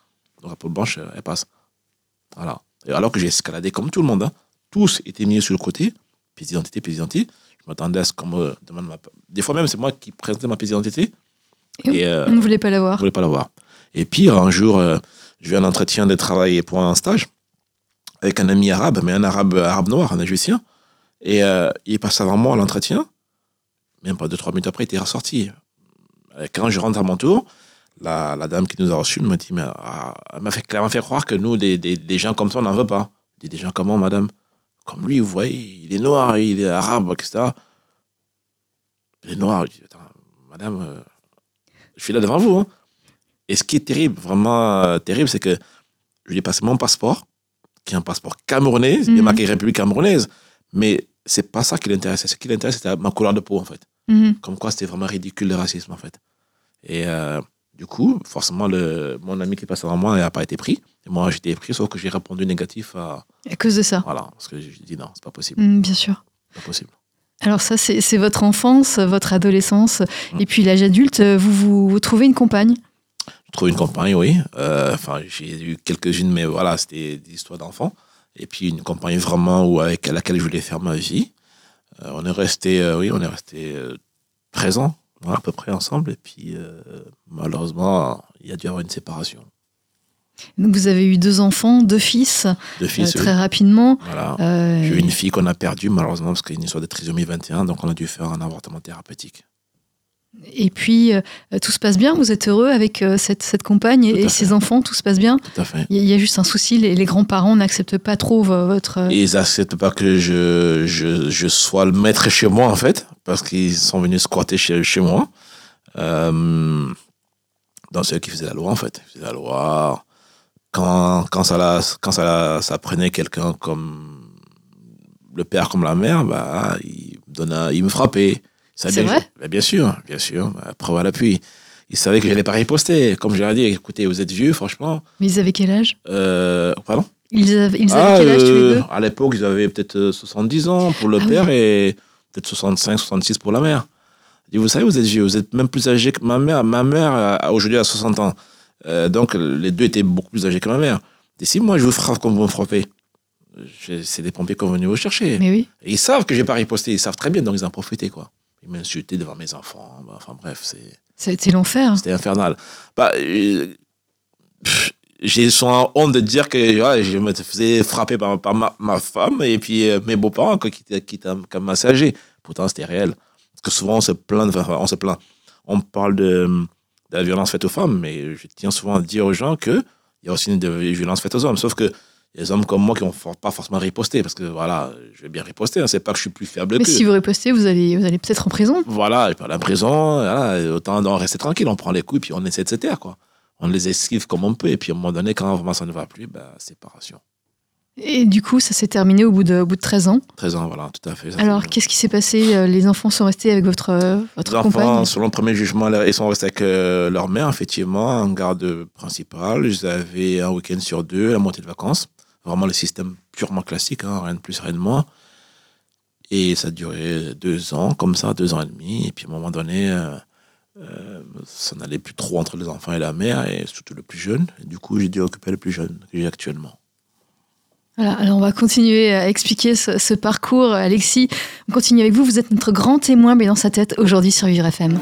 Speaker 4: Donc la peau blanche, elle passe. Voilà. Et alors que j'ai escaladé comme tout le monde, hein. tous étaient mis sur le côté, pièce d'identité, pièce d'identité. Je m'attendais à ce qu'on me demande ma. Des fois même, c'est moi qui présentais ma pièce d'identité.
Speaker 3: Et
Speaker 4: Et euh,
Speaker 3: On ne voulait pas l'avoir.
Speaker 4: voulais pas l'avoir. Et pire, un jour, euh, j'ai eu un entretien de travail pour un stage avec un ami arabe, mais un arabe, arabe noir, un égyptien. Et euh, il avant moi à l'entretien. Même pas deux, trois minutes après, il était ressorti. Quand je rentre à mon tour, la, dame qui nous a reçus me dit, mais, ah, elle m'a fait, fait croire que nous, des, gens comme ça, on n'en veut pas. Dis, des gens comment, madame Comme lui, vous voyez, il est noir, il est arabe, etc. Il est noir. Je dis, attends, madame, euh, je suis là devant vous. Hein. Et ce qui est terrible, vraiment euh, terrible, c'est que je lui ai passé mon passeport, qui est un passeport camerounais, il est
Speaker 3: Mhm.
Speaker 4: marqué République camerounaise, mais c'est pas ça qui l'intéressait. Ce qui l'intéressait, c'était ma couleur de peau, en fait.
Speaker 3: Mhm.
Speaker 4: Comme quoi, c'était vraiment ridicule le racisme, en fait. Et euh, du coup, forcément, le, mon ami qui passe avant moi n'a pas été pris. Et moi, j'étais pris, sauf que j'ai répondu négatif à.
Speaker 3: À cause de ça.
Speaker 4: Voilà, parce que j'ai dit non, c'est pas possible.
Speaker 3: Mm, bien sûr.
Speaker 4: Pas possible.
Speaker 3: Alors ça, c'est votre enfance, votre adolescence, et puis l'âge adulte, vous, vous, vous trouvez une compagne
Speaker 4: trouvé une compagne, oui. Euh, Enfin, j'ai eu quelques-unes, mais voilà, c'était des histoires d'enfants. Et puis une compagne vraiment où, avec laquelle je voulais faire ma vie. Euh, on est resté, euh, oui, on est resté euh, 13 ans, voilà, à peu près ensemble. Et puis, malheureusement, il y a dû y avoir une séparation.
Speaker 3: Donc vous avez eu deux enfants, deux fils,
Speaker 4: Deux
Speaker 3: euh,
Speaker 4: fils, oui.
Speaker 3: très rapidement.
Speaker 4: Voilà.
Speaker 3: Euh,
Speaker 4: J'ai eu une fille qu'on a perdue, malheureusement, parce qu'il y a une histoire de trisomie 21, donc on a dû faire un avortement thérapeutique.
Speaker 3: Et puis euh, tout se passe bien, vous êtes heureux avec euh, cette, cette compagne et, ses enfants, tout se passe bien.
Speaker 4: Tout à fait.
Speaker 3: Il y, a- juste un souci, les, les grands-parents n'acceptent pas trop vo- votre... euh,
Speaker 4: ils n'acceptent pas que je, je, je sois le maître chez moi, en fait, parce qu'ils sont venus squatter chez, chez moi. Dans ceux qui faisaient la loi, en fait. Ils faisaient la loi. Quand, quand, ça, la, quand ça, la- ça prenait quelqu'un comme le père, comme la mère, bah, il, il me frappait.
Speaker 3: C'est vrai
Speaker 4: bah, Bien sûr, bien sûr. Preuve à l'appui. Ils savaient que je n'allais pas riposter. Comme je leur ai dit, écoutez, vous êtes vieux, franchement.
Speaker 3: Mais ils avaient quel âge?
Speaker 4: Euh, pardon?
Speaker 3: Ils avaient, ils avaient
Speaker 4: ah,
Speaker 3: quel âge tous les
Speaker 4: euh,
Speaker 3: deux?
Speaker 4: À l'époque, ils avaient peut-être euh, 70 ans pour le
Speaker 3: Ah
Speaker 4: père et peut-être 65, 66 pour la mère. Je dis, vous savez, vous êtes vieux, vous êtes même plus âgé que ma mère. Ma mère, euh, aujourd'hui, a 60 ans. Euh, donc, les deux étaient beaucoup plus âgés que ma mère. Et si moi, je vous frappe comme vous me frappez, je- c'est des pompiers qui sont venus vous chercher.
Speaker 3: Mais oui.
Speaker 4: Et ils savent que j'ai pas riposté, ils savent très bien, donc ils en profitaient, quoi. Ils m'insultaient devant mes enfants. Bah, Enfin, bref, c'est.
Speaker 3: Ça a été l'enfer.
Speaker 4: C'était infernal. Bah, euh, j'ai souvent honte de dire que ouais, je me faisais frapper par, par ma, ma femme et puis euh, mes beaux-parents qui étaient qui comme massagers. Pourtant, c'était réel. Parce que souvent, on se plaint, enfin, on se plaint. On parle de, de la violence faite aux femmes, mais je tiens souvent à dire aux gens qu'il y a aussi une violence faite aux hommes. Sauf que des hommes comme moi qui n'ont pas forcément riposté. Parce que voilà, je vais bien riposter. Hein, c'est pas que je suis plus faible
Speaker 3: Mais si vous ripostez, vous allez, vous allez peut-être en prison.
Speaker 4: Voilà, et par la prison, voilà, autant d'en rester tranquille, on prend les coups, puis on essaie de se taire, quoi. On les esquive comme on peut, et puis à un moment donné, quand vraiment ça ne va plus, bah, séparation.
Speaker 3: Et du coup, ça s'est terminé au bout de, au bout de 13 ans.
Speaker 4: 13 ans, voilà, tout à fait. Ça,
Speaker 3: Alors, qu'est-ce qui s'est passé Euh, Les enfants sont restés avec votre, euh, votre
Speaker 4: Les enfants, selon le premier jugement, ils sont restés avec euh, leur mère, effectivement, en garde principale. Ils avaient un week-end sur deux, la moitié de vacances. Vraiment le système purement classique, hein, rien de plus, rien de moins. Et ça duré deux ans, comme ça, deux ans et demi. Et puis à un moment donné, euh, euh, ça n'allait plus trop entre les enfants et la mère, et surtout le plus jeune. Du coup, j'ai dû occuper le plus jeune que j'ai actuellement.
Speaker 3: Voilà, alors on va continuer à expliquer ce, ce parcours. Alexis, on continue avec vous. Vous êtes notre grand témoin, mais dans sa tête, aujourd'hui sur Vivre FM.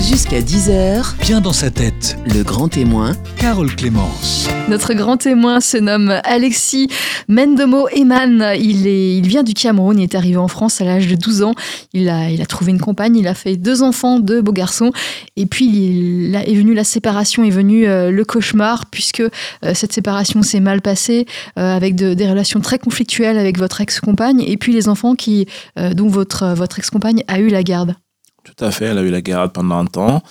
Speaker 1: Jusqu'à 10h,
Speaker 2: Bien dans sa tête,
Speaker 1: le grand témoin
Speaker 2: Carole Clémence.
Speaker 3: Notre grand témoin se nomme Alexis Mendomo Eman. Il, est, il vient du Cameroun, il est arrivé en France à l'âge de 12 ans. Il a, il a trouvé une compagne, il a fait deux enfants, deux beaux garçons. Et puis il a- est venue la séparation, est venu euh, le cauchemar, puisque euh, cette séparation s'est mal passée, euh, avec de- des relations très conflictuelles avec votre ex-compagne, et puis les enfants qui, euh, dont votre, votre ex-compagne a eu la garde.
Speaker 4: Tout à fait, elle a eu la garde pendant un temps.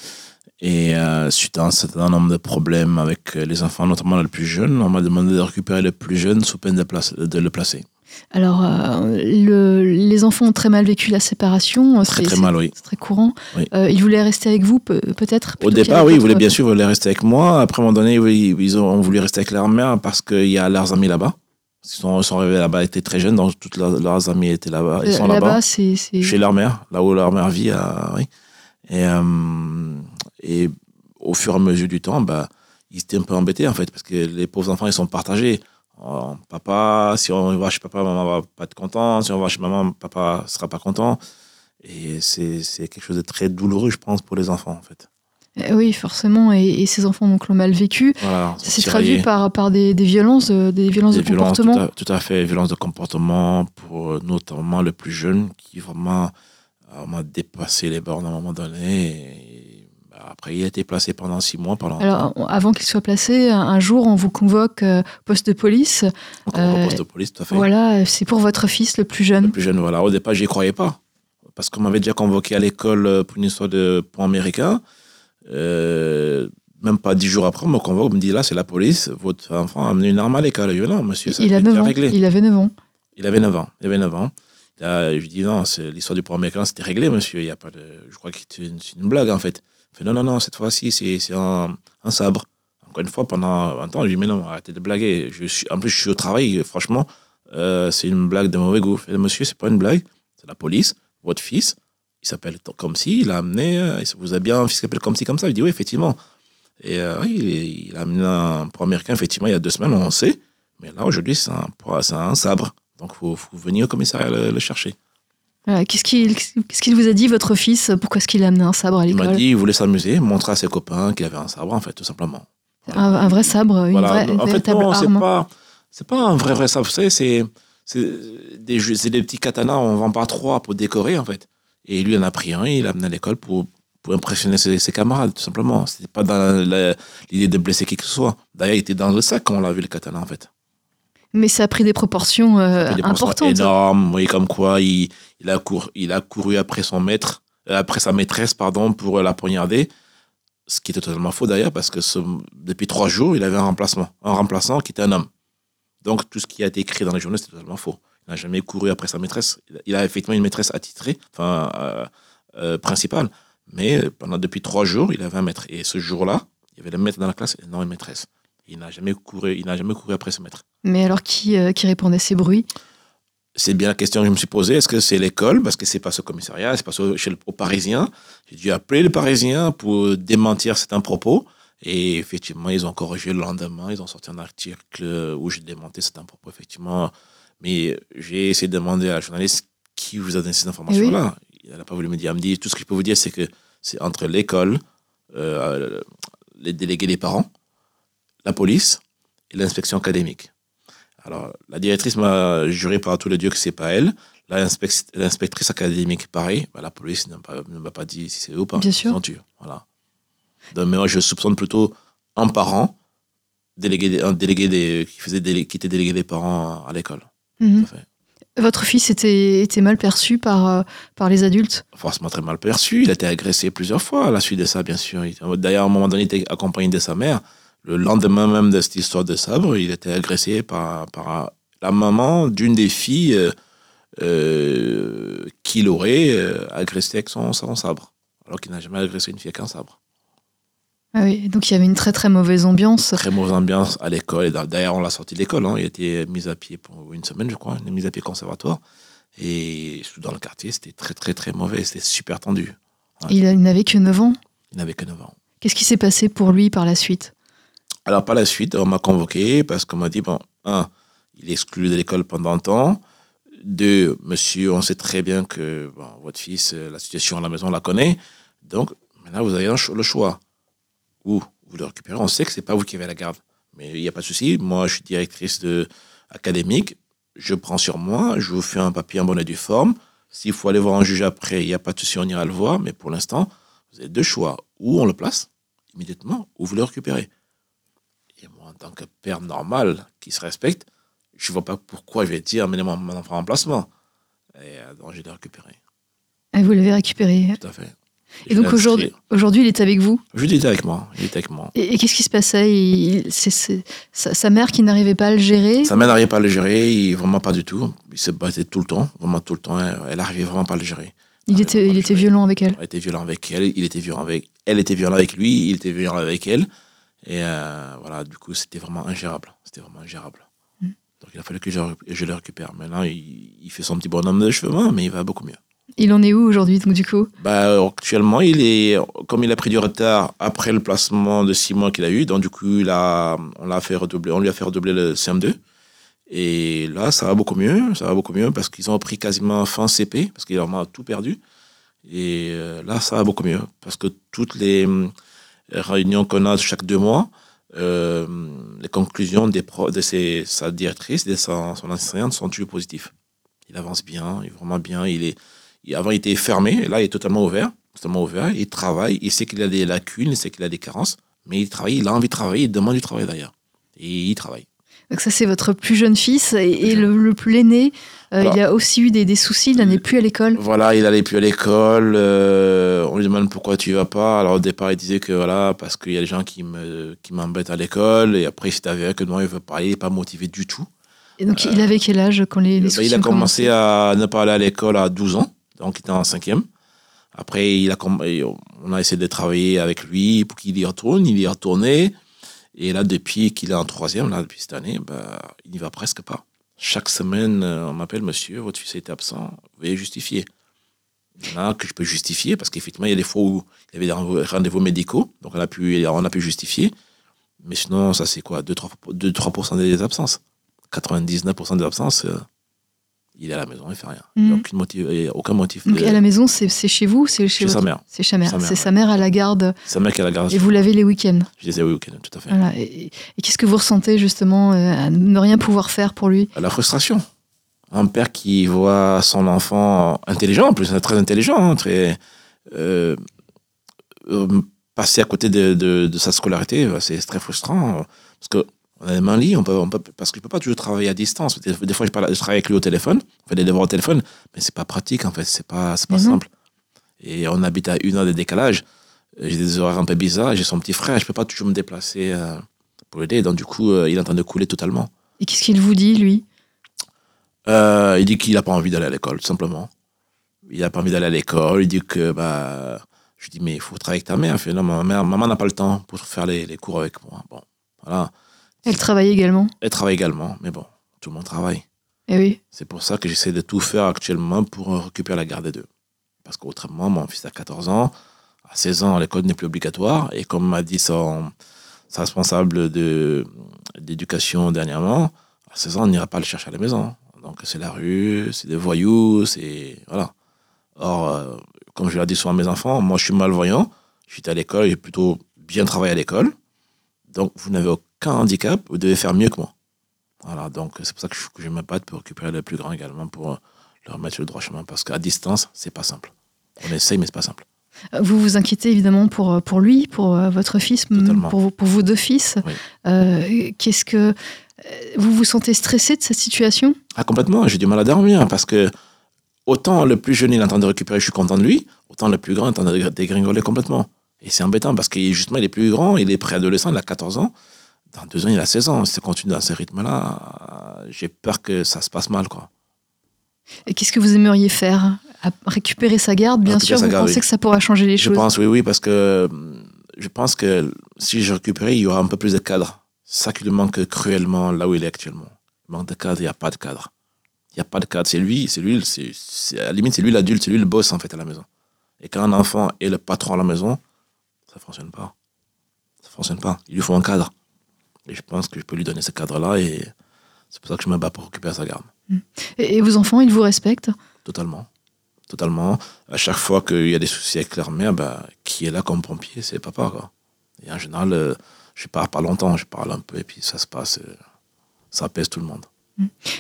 Speaker 4: Et euh, suite à un certain nombre de problèmes avec euh, les enfants, notamment le plus jeune, on m'a demandé de récupérer le plus jeune sous peine de, place- de le placer.
Speaker 3: Alors, euh, le- les enfants ont très mal vécu la séparation.
Speaker 4: Très
Speaker 3: c'est-
Speaker 4: très mal, oui.
Speaker 3: C'est très courant.
Speaker 4: Oui.
Speaker 3: Euh, ils voulaient rester avec vous, pe- peut-être
Speaker 4: Au départ, oui, ils voulaient bien sûr voulaient rester avec moi. Après, à un moment donné, ils ont voulu rester avec leur mère parce qu'il y a leurs amis là-bas. Ils sont, ils sont arrivés là-bas, ils étaient très jeunes, donc toutes leurs, leurs amis étaient là-bas. Ils sont là-bas. Chez leur mère, là où leur mère vit. à- oui. et, euh, et au fur et à mesure du temps, bah, ils étaient un peu embêtés en fait, parce que les pauvres enfants, ils sont partagés. Oh, papa, si on va chez papa, maman va pas être content. Si on va chez maman, papa sera pas content. Et c'est quelque chose de très douloureux, je pense, pour les enfants en fait.
Speaker 3: Euh, Oui, forcément. Et, et ces enfants donc l'ont mal vécu.
Speaker 4: Voilà,
Speaker 3: Ça s'est traduit par, par des, des violences, euh, des violences
Speaker 4: Des
Speaker 3: de
Speaker 4: violences,
Speaker 3: comportement.
Speaker 4: tout à, tout à fait, violences de comportement pour euh, notamment le plus jeune qui vraiment a dépassé les bornes à un moment donné. Et, bah, après, il a été placé pendant six mois. Pendant
Speaker 3: Alors, avant qu'il soit placé, un, jour, on vous convoque euh, poste de police.
Speaker 4: On
Speaker 3: euh,
Speaker 4: poste de police, tout à fait.
Speaker 3: Voilà, c'est pour votre fils le plus
Speaker 4: Le
Speaker 3: jeune.
Speaker 4: plus jeune, voilà. Au départ, j'y croyais pas. Parce qu'on m'avait déjà convoqué à l'école pour une histoire de pont américain. Euh, même pas dix jours après, on me convoque, on me dit là, c'est la police, votre enfant a amené une arme à l'école. Je dis non, monsieur, ça
Speaker 3: Il a
Speaker 4: est
Speaker 3: 9
Speaker 4: déjà
Speaker 3: ans.
Speaker 4: réglé.
Speaker 3: Il avait 9 ans.
Speaker 4: Il avait 9 ans. Il avait 9 ans. Là, je lui dis non, c'est l'histoire du pont américain, c'était réglé, monsieur. Il y a pas de. Je crois que c'est une, blague, en fait. Il fait non, non, non, cette fois-ci, c'est c'est un, un sabre. Encore une fois, pendant un temps, je dit, mais non, arrêtez de blaguer. Je suis, en plus, je suis au travail, franchement, euh, c'est une blague de mauvais goût. Je fais, monsieur, c'est pas une blague, c'est la police, votre fils, il s'appelle comme si, il a amené, euh, il vous a bien un fils qui s'appelle comme si, comme ça. Je dis, oui, effectivement. Et euh, oui, il, il a amené un pro américain, effectivement, il y a deux semaines, on sait. Mais là, aujourd'hui, c'est un, un sabre. Donc, il faut, faut venir au commissariat le, le chercher.
Speaker 3: Voilà, Qu'est-ce qu'il qu'est-ce qu'il vous a dit, votre fils? Pourquoi est-ce qu'il a amené un sabre à
Speaker 4: Il m'a
Speaker 3: l'école?
Speaker 4: dit il voulait s'amuser, montrer à ses copains qu'il avait un sabre, en fait, tout simplement.
Speaker 3: un, un vrai sabre, une,
Speaker 4: Voilà.
Speaker 3: vraie, une
Speaker 4: en fait,
Speaker 3: véritable
Speaker 4: non, c'est
Speaker 3: arme.
Speaker 4: pas, c'est pas un vrai, vrai sabre. C'est, des, des petits katanas, on vend pas trois pour décorer, en fait. Et lui, il en a pris un, il l'a amené à l'école pour, pour impressionner ses, ses camarades, tout simplement. C'était pas dans l'idée de blesser qui que ce soit. D'ailleurs, il était dans le sac quand on l'a vu, le katana, en fait.
Speaker 3: Mais ça a pris des proportions euh,
Speaker 4: des
Speaker 3: importantes.
Speaker 4: énormes, oui, comme quoi il, il, a couru, il a couru après son maître, euh, après sa maîtresse, pardon, pour la poignarder. Ce qui était totalement faux d'ailleurs, parce que ce- depuis trois jours, il avait un remplacement, un remplaçant qui était un homme. Donc tout ce qui a été écrit dans les journaux, c'était totalement faux. Il n'a jamais couru après sa maîtresse. Il a- effectivement une maîtresse attitrée, enfin euh, euh, principale, mais pendant depuis trois jours, il avait un maître. Et ce jour-là, il y avait le maître dans la classe et non une maîtresse. Il n'a jamais couru, il n'a jamais couru après ce maître.
Speaker 3: Mais alors, qui, euh, qui répondait? Ces bruits?
Speaker 4: C'est bien la question que je me suis posée. Est-ce que c'est l'école? Parce que c'est pas ce commissariat, c'est pas ce- chez le au Parisien. J'ai dû appeler le Parisien pour démentir certains propos. Et effectivement, ils ont corrigé le lendemain. Ils ont sorti un article où j'ai démenti certains propos, effectivement. Mais j'ai essayé de demander à la journaliste qui vous a donné ces informations-là. Elle n'a pas voulu me dire. Elle me dit tout ce que je peux vous dire, c'est que c'est entre l'école, euh, les délégués des parents, la police et l'inspection académique. Alors, la directrice m'a juré par tous les dieux que c'est pas elle. L'inspectrice académique, pareil. Bah, la police ne m'a pas dit si c'est eux ou pas.
Speaker 3: Bien sûr.
Speaker 4: Voilà. Donc, mais moi, je soupçonne plutôt un parent, délégué, des- un délégué des, qui, faisait délé- qui était délégué des parents à l'école.
Speaker 3: Mhm.
Speaker 4: Tout à fait.
Speaker 3: Votre fils était, était mal perçu par, euh, par les adultes?
Speaker 4: Forcément très mal perçu. Il a été agressé plusieurs fois à la suite de ça, bien sûr. Il- D'ailleurs, à un moment donné, il était accompagné de sa mère. Le lendemain même de cette histoire de sabre, il était agressé par, par la maman d'une des filles euh, euh, qu'il aurait euh, agressé avec son, son sabre. Alors qu'il n'a jamais agressé une fille avec un sabre.
Speaker 3: Ah oui, donc il y avait une très très mauvaise ambiance.
Speaker 4: Très mauvaise ambiance à l'école. D'ailleurs, on l'a sorti de l'école. hein. Il a été mis à pied pour une semaine, je crois. Il est mis à pied conservatoire. Et dans le quartier, c'était très, très, très mauvais. C'était super tendu.
Speaker 3: Il, n'avait que 9 ans.
Speaker 4: Il n'avait que 9 ans.
Speaker 3: Qu'est-ce qui s'est passé pour lui par la suite?
Speaker 4: Alors, par la suite, on m'a convoqué parce qu'on m'a dit, bon, un, il est exclu de l'école pendant un temps. Deux, monsieur, on sait très bien que bon, votre fils, euh, la situation à la maison, on la connaît. Donc, maintenant, vous avez le choix. Ou vous le récupérez. On sait que c'est pas vous qui avez la garde. Mais il n'y a pas de souci. Moi, je suis directrice de, académique. Je prends sur moi. Je vous fais un papier en bonne et due forme. S'il faut aller voir un juge après, il n'y a pas de souci, on ira le voir. Mais pour l'instant, vous avez deux choix. Ou on le place immédiatement, ou vous le récupérez. Et moi, en tant que père normal qui se respecte, je ne vois pas pourquoi je vais dire amenez-moi mon enfant en placement. Et euh, donc, je l'ai récupéré.
Speaker 3: Ah, Vous l'avez récupéré.
Speaker 4: Tout à fait.
Speaker 3: Et donc aujourd'hui, aujourd'hui, il est avec vous?
Speaker 4: Je il était avec moi. Il était avec moi.
Speaker 3: Et, et qu'est-ce qui se passait? Il- sa, sa mère qui n'arrivait pas à le gérer?
Speaker 4: Sa mère n'arrivait pas à le gérer, il- vraiment pas du tout. Il se battait tout le temps, vraiment tout le temps. Elle elle arrivait vraiment pas à le gérer.
Speaker 3: Il était, il était
Speaker 4: gérer.
Speaker 3: violent avec elle?
Speaker 4: Elle était violent avec elle, il était violent avec elle était violent avec lui, il était violent avec elle. Et euh, voilà, du coup, c'était vraiment ingérable. C'était vraiment ingérable.
Speaker 3: Mm.
Speaker 4: Donc il a fallu que je, je le récupère. Maintenant, il, il fait son petit bonhomme de chemin, mais il va beaucoup mieux.
Speaker 3: Il en est où aujourd'hui, du coup?
Speaker 4: Bah, actuellement, il est, comme il a pris du retard après le placement de six mois qu'il a eu, donc du coup, on, l'a fait redoubler, on lui a fait redoubler le CM2. Et là, ça va beaucoup mieux, ça va beaucoup mieux parce qu'ils ont pris quasiment fin CP, parce qu'il a vraiment tout perdu. Et euh, là, ça va beaucoup mieux parce que toutes les hum, réunions qu'on a chaque deux mois, euh, les conclusions des de ses, sa directrice, de sa, son enseignante sont toujours positives. Il avance bien, il est vraiment bien, il est, avant, il était fermé, et là, il est totalement ouvert. Totalement ouvert. Il travaille, il sait qu'il a des lacunes, il sait qu'il a des carences, mais il travaille, il a envie de travailler, il demande du travail d'ailleurs. Et il travaille.
Speaker 3: Donc ça, c'est votre plus jeune fils. Et, le, le plus aîné, euh, il a aussi eu des, des soucis, il n'est plus à l'école.
Speaker 4: Voilà, il allait plus à l'école. euh, on lui demande pourquoi tu vas pas. Alors au départ, il disait que voilà, parce qu'il y a des gens qui me qui m'embêtent à l'école. Et après, c'est avéré que non, il veut pas aller, il est pas motivé du tout.
Speaker 3: Et donc, il avait quel âge quand les, les
Speaker 4: Bah,
Speaker 3: soucis
Speaker 4: il a commencé à ne pas aller à l'école à 12 ans, donc il était en cinquième. Après, il a, on a essayé de travailler avec lui pour qu'il y retourne. Il y est retourné. Et là, depuis qu'il est en troisième, là, depuis cette année, bah, il n'y va presque pas. Chaque semaine, euh, on m'appelle, monsieur, votre fils a été absent, veuillez justifier. Il que je peux justifier, parce qu'effectivement, il y a des fois où il y avait des rendez-vous- rendez-vous médicaux, donc on a pu, on a pu justifier. Mais sinon, ça c'est quoi? 2-3% des absences. 99% des absences, euh, il est à la maison, il fait rien. Il n'y a
Speaker 3: Mhm.
Speaker 4: aucun motif. il y a aucun motif
Speaker 3: Donc
Speaker 4: de-
Speaker 3: à la maison, c'est chez vous C'est chez
Speaker 4: Chez sa mère.
Speaker 3: C'est sa mère.
Speaker 4: Sa mère,
Speaker 3: C'est sa mère à la garde.
Speaker 4: Un mec à la garde.
Speaker 3: Et vous l'avez les week-ends?
Speaker 4: Je disais oui, ok, tout à fait.
Speaker 3: Voilà. Et, et qu'est-ce que vous ressentez justement euh, à ne rien pouvoir faire pour lui?
Speaker 4: La frustration. Un père qui voit son enfant intelligent, en plus très intelligent, hein, très euh, euh, passer à côté de, de- de sa scolarité, euh, c'est très frustrant. Parce que on a les mains liées, on peut, on peut- parce qu'il ne peut pas toujours travailler à distance. Des, des fois, je, parle, je travaille avec lui au téléphone, on fait des devoirs au téléphone, mais c'est pas pratique en fait, c'est pas, pas
Speaker 3: non.
Speaker 4: simple. Et on habite à une heure de décalage. J'ai des horaires un peu bizarres, j'ai son petit frère, je peux pas toujours me déplacer euh, pour l'aider, donc du coup, euh, il est en train de couler totalement.
Speaker 3: Et qu'est-ce qu'il vous dit, lui?
Speaker 4: Euh, il dit qu'il n'a pas envie d'aller à l'école, tout simplement. Il n'a pas envie d'aller à l'école. Il dit que, bah, je dis, mais il faut travailler avec ta mère. Il fait, non, ma mère, maman n'a pas le temps pour faire les, les cours avec moi. Bon, voilà.
Speaker 3: Elle travaille également.
Speaker 4: Elle travaille également, mais bon, tout le monde travaille.
Speaker 3: Eh oui.
Speaker 4: C'est pour ça que j'essaie de tout faire actuellement pour récupérer la garde des deux. Parce qu'autrement, mon fils a 14 ans, à 16 ans, l'école n'est plus obligatoire. Et comme m'a dit son, sa responsable de- d'éducation dernièrement, à 16 ans, on n'ira pas le chercher à la maison. Donc c'est la rue, c'est des voyous, c'est. Voilà. Or, euh, comme je l'ai dit souvent à mes enfants, moi je suis malvoyant, j'étais à l'école, j'ai plutôt bien travaillé à l'école. Donc vous n'avez aucun handicap, vous devez faire mieux que moi. Voilà, donc c'est pour ça que je, que je me batte pour récupérer le plus grand également, pour euh, le remettre sur le droit chemin. Parce qu'à distance, c'est pas simple. On essaye, mais c'est pas simple.
Speaker 3: Vous vous inquiétez évidemment pour, euh, pour lui, pour euh, votre fils, pour, vos- pour vos deux fils.
Speaker 4: Oui.
Speaker 3: Euh, Qu'est-ce que. euh, Vous vous sentez stressé de cette situation?
Speaker 4: Ah, complètement, j'ai du mal à dormir parce que autant le plus jeune il est en train de récupérer, je suis content de lui, autant le plus grand est en train de dégringoler complètement. Et c'est embêtant parce qu'il justement, il est plus grand, il est préadolescent, il a 14 ans. Dans deux ans, il a 16 ans. Si ça continue dans ce rythme-là, j'ai peur que ça se passe mal. Quoi.
Speaker 3: Et Qu'est-ce que vous aimeriez faire? À Récupérer sa garde, bien sûr. Vous
Speaker 4: garde,
Speaker 3: pensez
Speaker 4: oui.
Speaker 3: que ça pourra changer les
Speaker 4: Je
Speaker 3: choses?
Speaker 4: pense, oui, oui, parce que hum, je pense que si je récupérais, il y aura un peu plus de cadre. C'est ça qui lui manque cruellement là où il est actuellement. Il manque de cadre, il n'y a pas de cadre. Il n'y a pas de cadre. C'est lui, c'est lui, c'est, c'est- à la limite, c'est lui l'adulte, c'est lui le boss en fait à la maison. Et quand un enfant est le patron à la maison, ça ne fonctionne pas. Ça ne fonctionne pas. Il lui faut un cadre. Et je pense que je peux lui donner ce cadre-là et c'est pour ça que je me bats pour récupérer sa garde.
Speaker 3: Et et vos enfants, ils vous respectent?
Speaker 4: Totalement. Totalement. À chaque fois qu'il y a des soucis avec leur mère, bah, qui est là comme pompier, c'est papa. Quoi. Et en général, euh, je parle pas longtemps, je parle un peu et puis ça se passe. euh, ça apaise tout le monde.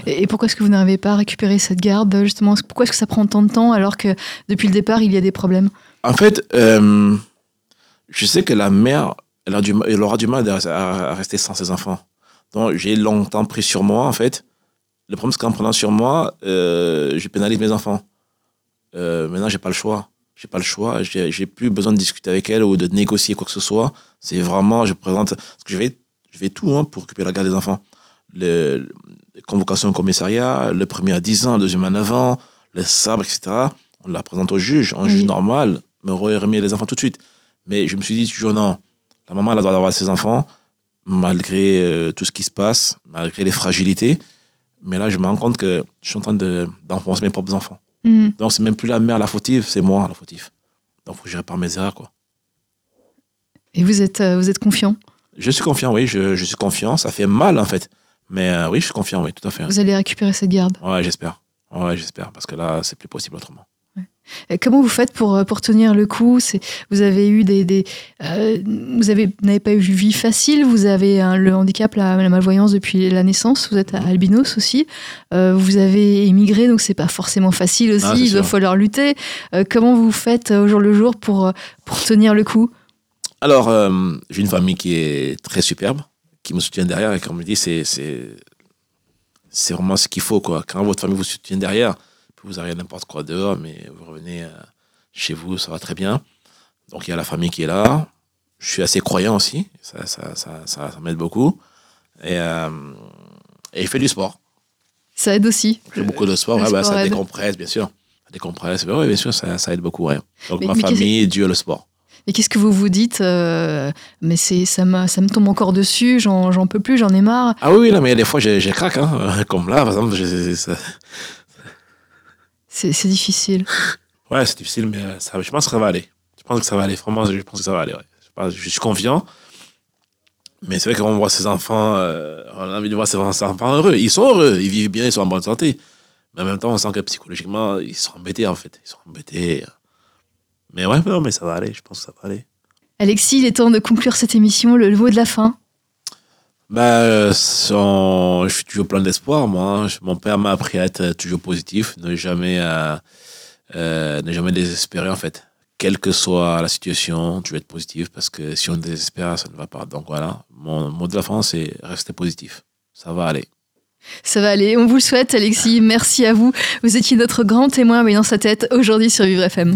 Speaker 3: Et et pourquoi est-ce que vous n'arrivez pas à récupérer cette garde justement? Pourquoi est-ce que ça prend tant de temps alors que depuis le départ, il y a des problèmes?
Speaker 4: En fait, euh, je sais que la mère, elle, a du, ma- elle aura du mal à, à- à rester sans ses enfants. Donc, j'ai longtemps pris sur moi, en fait. Le problème, c'est qu'en prenant sur moi, euh, je pénalise mes enfants. Euh, maintenant, j'ai pas le choix. J'ai pas le choix. J'ai plus besoin de discuter avec elle ou de négocier quoi que ce soit. C'est vraiment, je présente, parce que je vais, je vais tout hein, pour occuper la garde des enfants. Le, le- convocation au commissariat, le premier à 10 ans, le deuxième à 9 ans, le sabre, etc. On la présente au juge. Un
Speaker 3: Oui.
Speaker 4: juge normal me remet les enfants tout de suite. Mais je me suis dit toujours non. La maman, elle a le droit d'avoir ses enfants, malgré euh, tout ce qui se passe, malgré les fragilités. Mais là, je me rends compte que je suis en train de- d'enfoncer mes propres enfants.
Speaker 3: Hmm.
Speaker 4: Donc, c'est même plus la mère la fautive, c'est moi la fautive. Donc, il faut que je répare mes erreurs, quoi.
Speaker 3: Et vous êtes, euh, vous êtes confiant?
Speaker 4: Je suis confiant, oui, je, je suis confiant. Ça fait mal, en fait. Mais euh, oui, je suis confiant, oui, tout à fait.
Speaker 3: Vous allez récupérer cette garde?
Speaker 4: Ouais, j'espère. Ouais, j'espère, parce que là, c'est plus possible autrement.
Speaker 3: Et Comment vous faites pour, euh, pour tenir le coup? Vous avez eu des. des euh, vous avez- vous n'avez pas eu une vie facile, vous avez hein, le handicap, la, la malvoyance depuis la naissance, vous êtes albinos aussi. Euh, vous avez émigré, donc c'est pas forcément facile aussi,
Speaker 4: Ah,
Speaker 3: il va falloir lutter. Euh, comment vous faites euh, au jour le jour pour, euh, pour tenir le coup?
Speaker 4: Alors, euh, j'ai une famille qui est très superbe, qui me soutient derrière et qui me dit c'est c'est c'est vraiment ce qu'il faut quoi. Quand votre famille vous soutient derrière, vous arrivez à n'importe quoi dehors, mais vous revenez euh, chez vous, ça va très bien. Donc il y a la famille qui est là. Je suis assez croyant aussi, ça ça ça ça, m'aide beaucoup. Et euh, et je fais du sport.
Speaker 3: Ça aide aussi.
Speaker 4: Je fais beaucoup de sport, bah, ça décompresse bien sûr. Ça décompresse, ouais, bien sûr, ça, aide beaucoup. Donc ma famille, Dieu le sport.
Speaker 3: Et qu'est-ce que vous vous dites euh, Mais c'est ça, me, ça me tombe encore dessus, j'en, j'en peux plus, j'en ai marre.
Speaker 4: Ah oui, là, mais des fois, j'ai, craque. Hein. *laughs* Comme là, par exemple,
Speaker 3: C'est, difficile.
Speaker 4: ouais, c'est difficile, mais euh, ça, je pense que ça va aller. Je pense que ça va aller. Vraiment, je pense que ça va aller. ouais. Je, pense- je suis confiant. Mais c'est vrai qu'on voit ces enfants, euh, on a envie de voir ces enfants heureux. Ils sont heureux, ils vivent bien, ils sont en bonne santé. Mais en même temps, on sent que psychologiquement, ils sont embêtés, en fait. Ils sont embêtés. Mais ouais, non, mais ça va aller. Je pense que ça va aller.
Speaker 3: Alexis, il est temps de conclure cette émission, le, le mot de la fin.
Speaker 4: Bah, euh, je suis toujours plein d'espoir, moi. hein. Mon père m'a appris à être toujours positif, ne jamais, euh, euh, ne jamais désespérer, en fait. Quelle que soit la situation, tu vas être positif parce que si on désespère, ça ne va pas. Donc voilà, mon mot de la fin, c'est rester positif. Ça va aller.
Speaker 3: Ça va aller, on vous le souhaite Alexis, merci à vous. Vous étiez notre grand témoin mais dans sa tête aujourd'hui sur Vivre FM.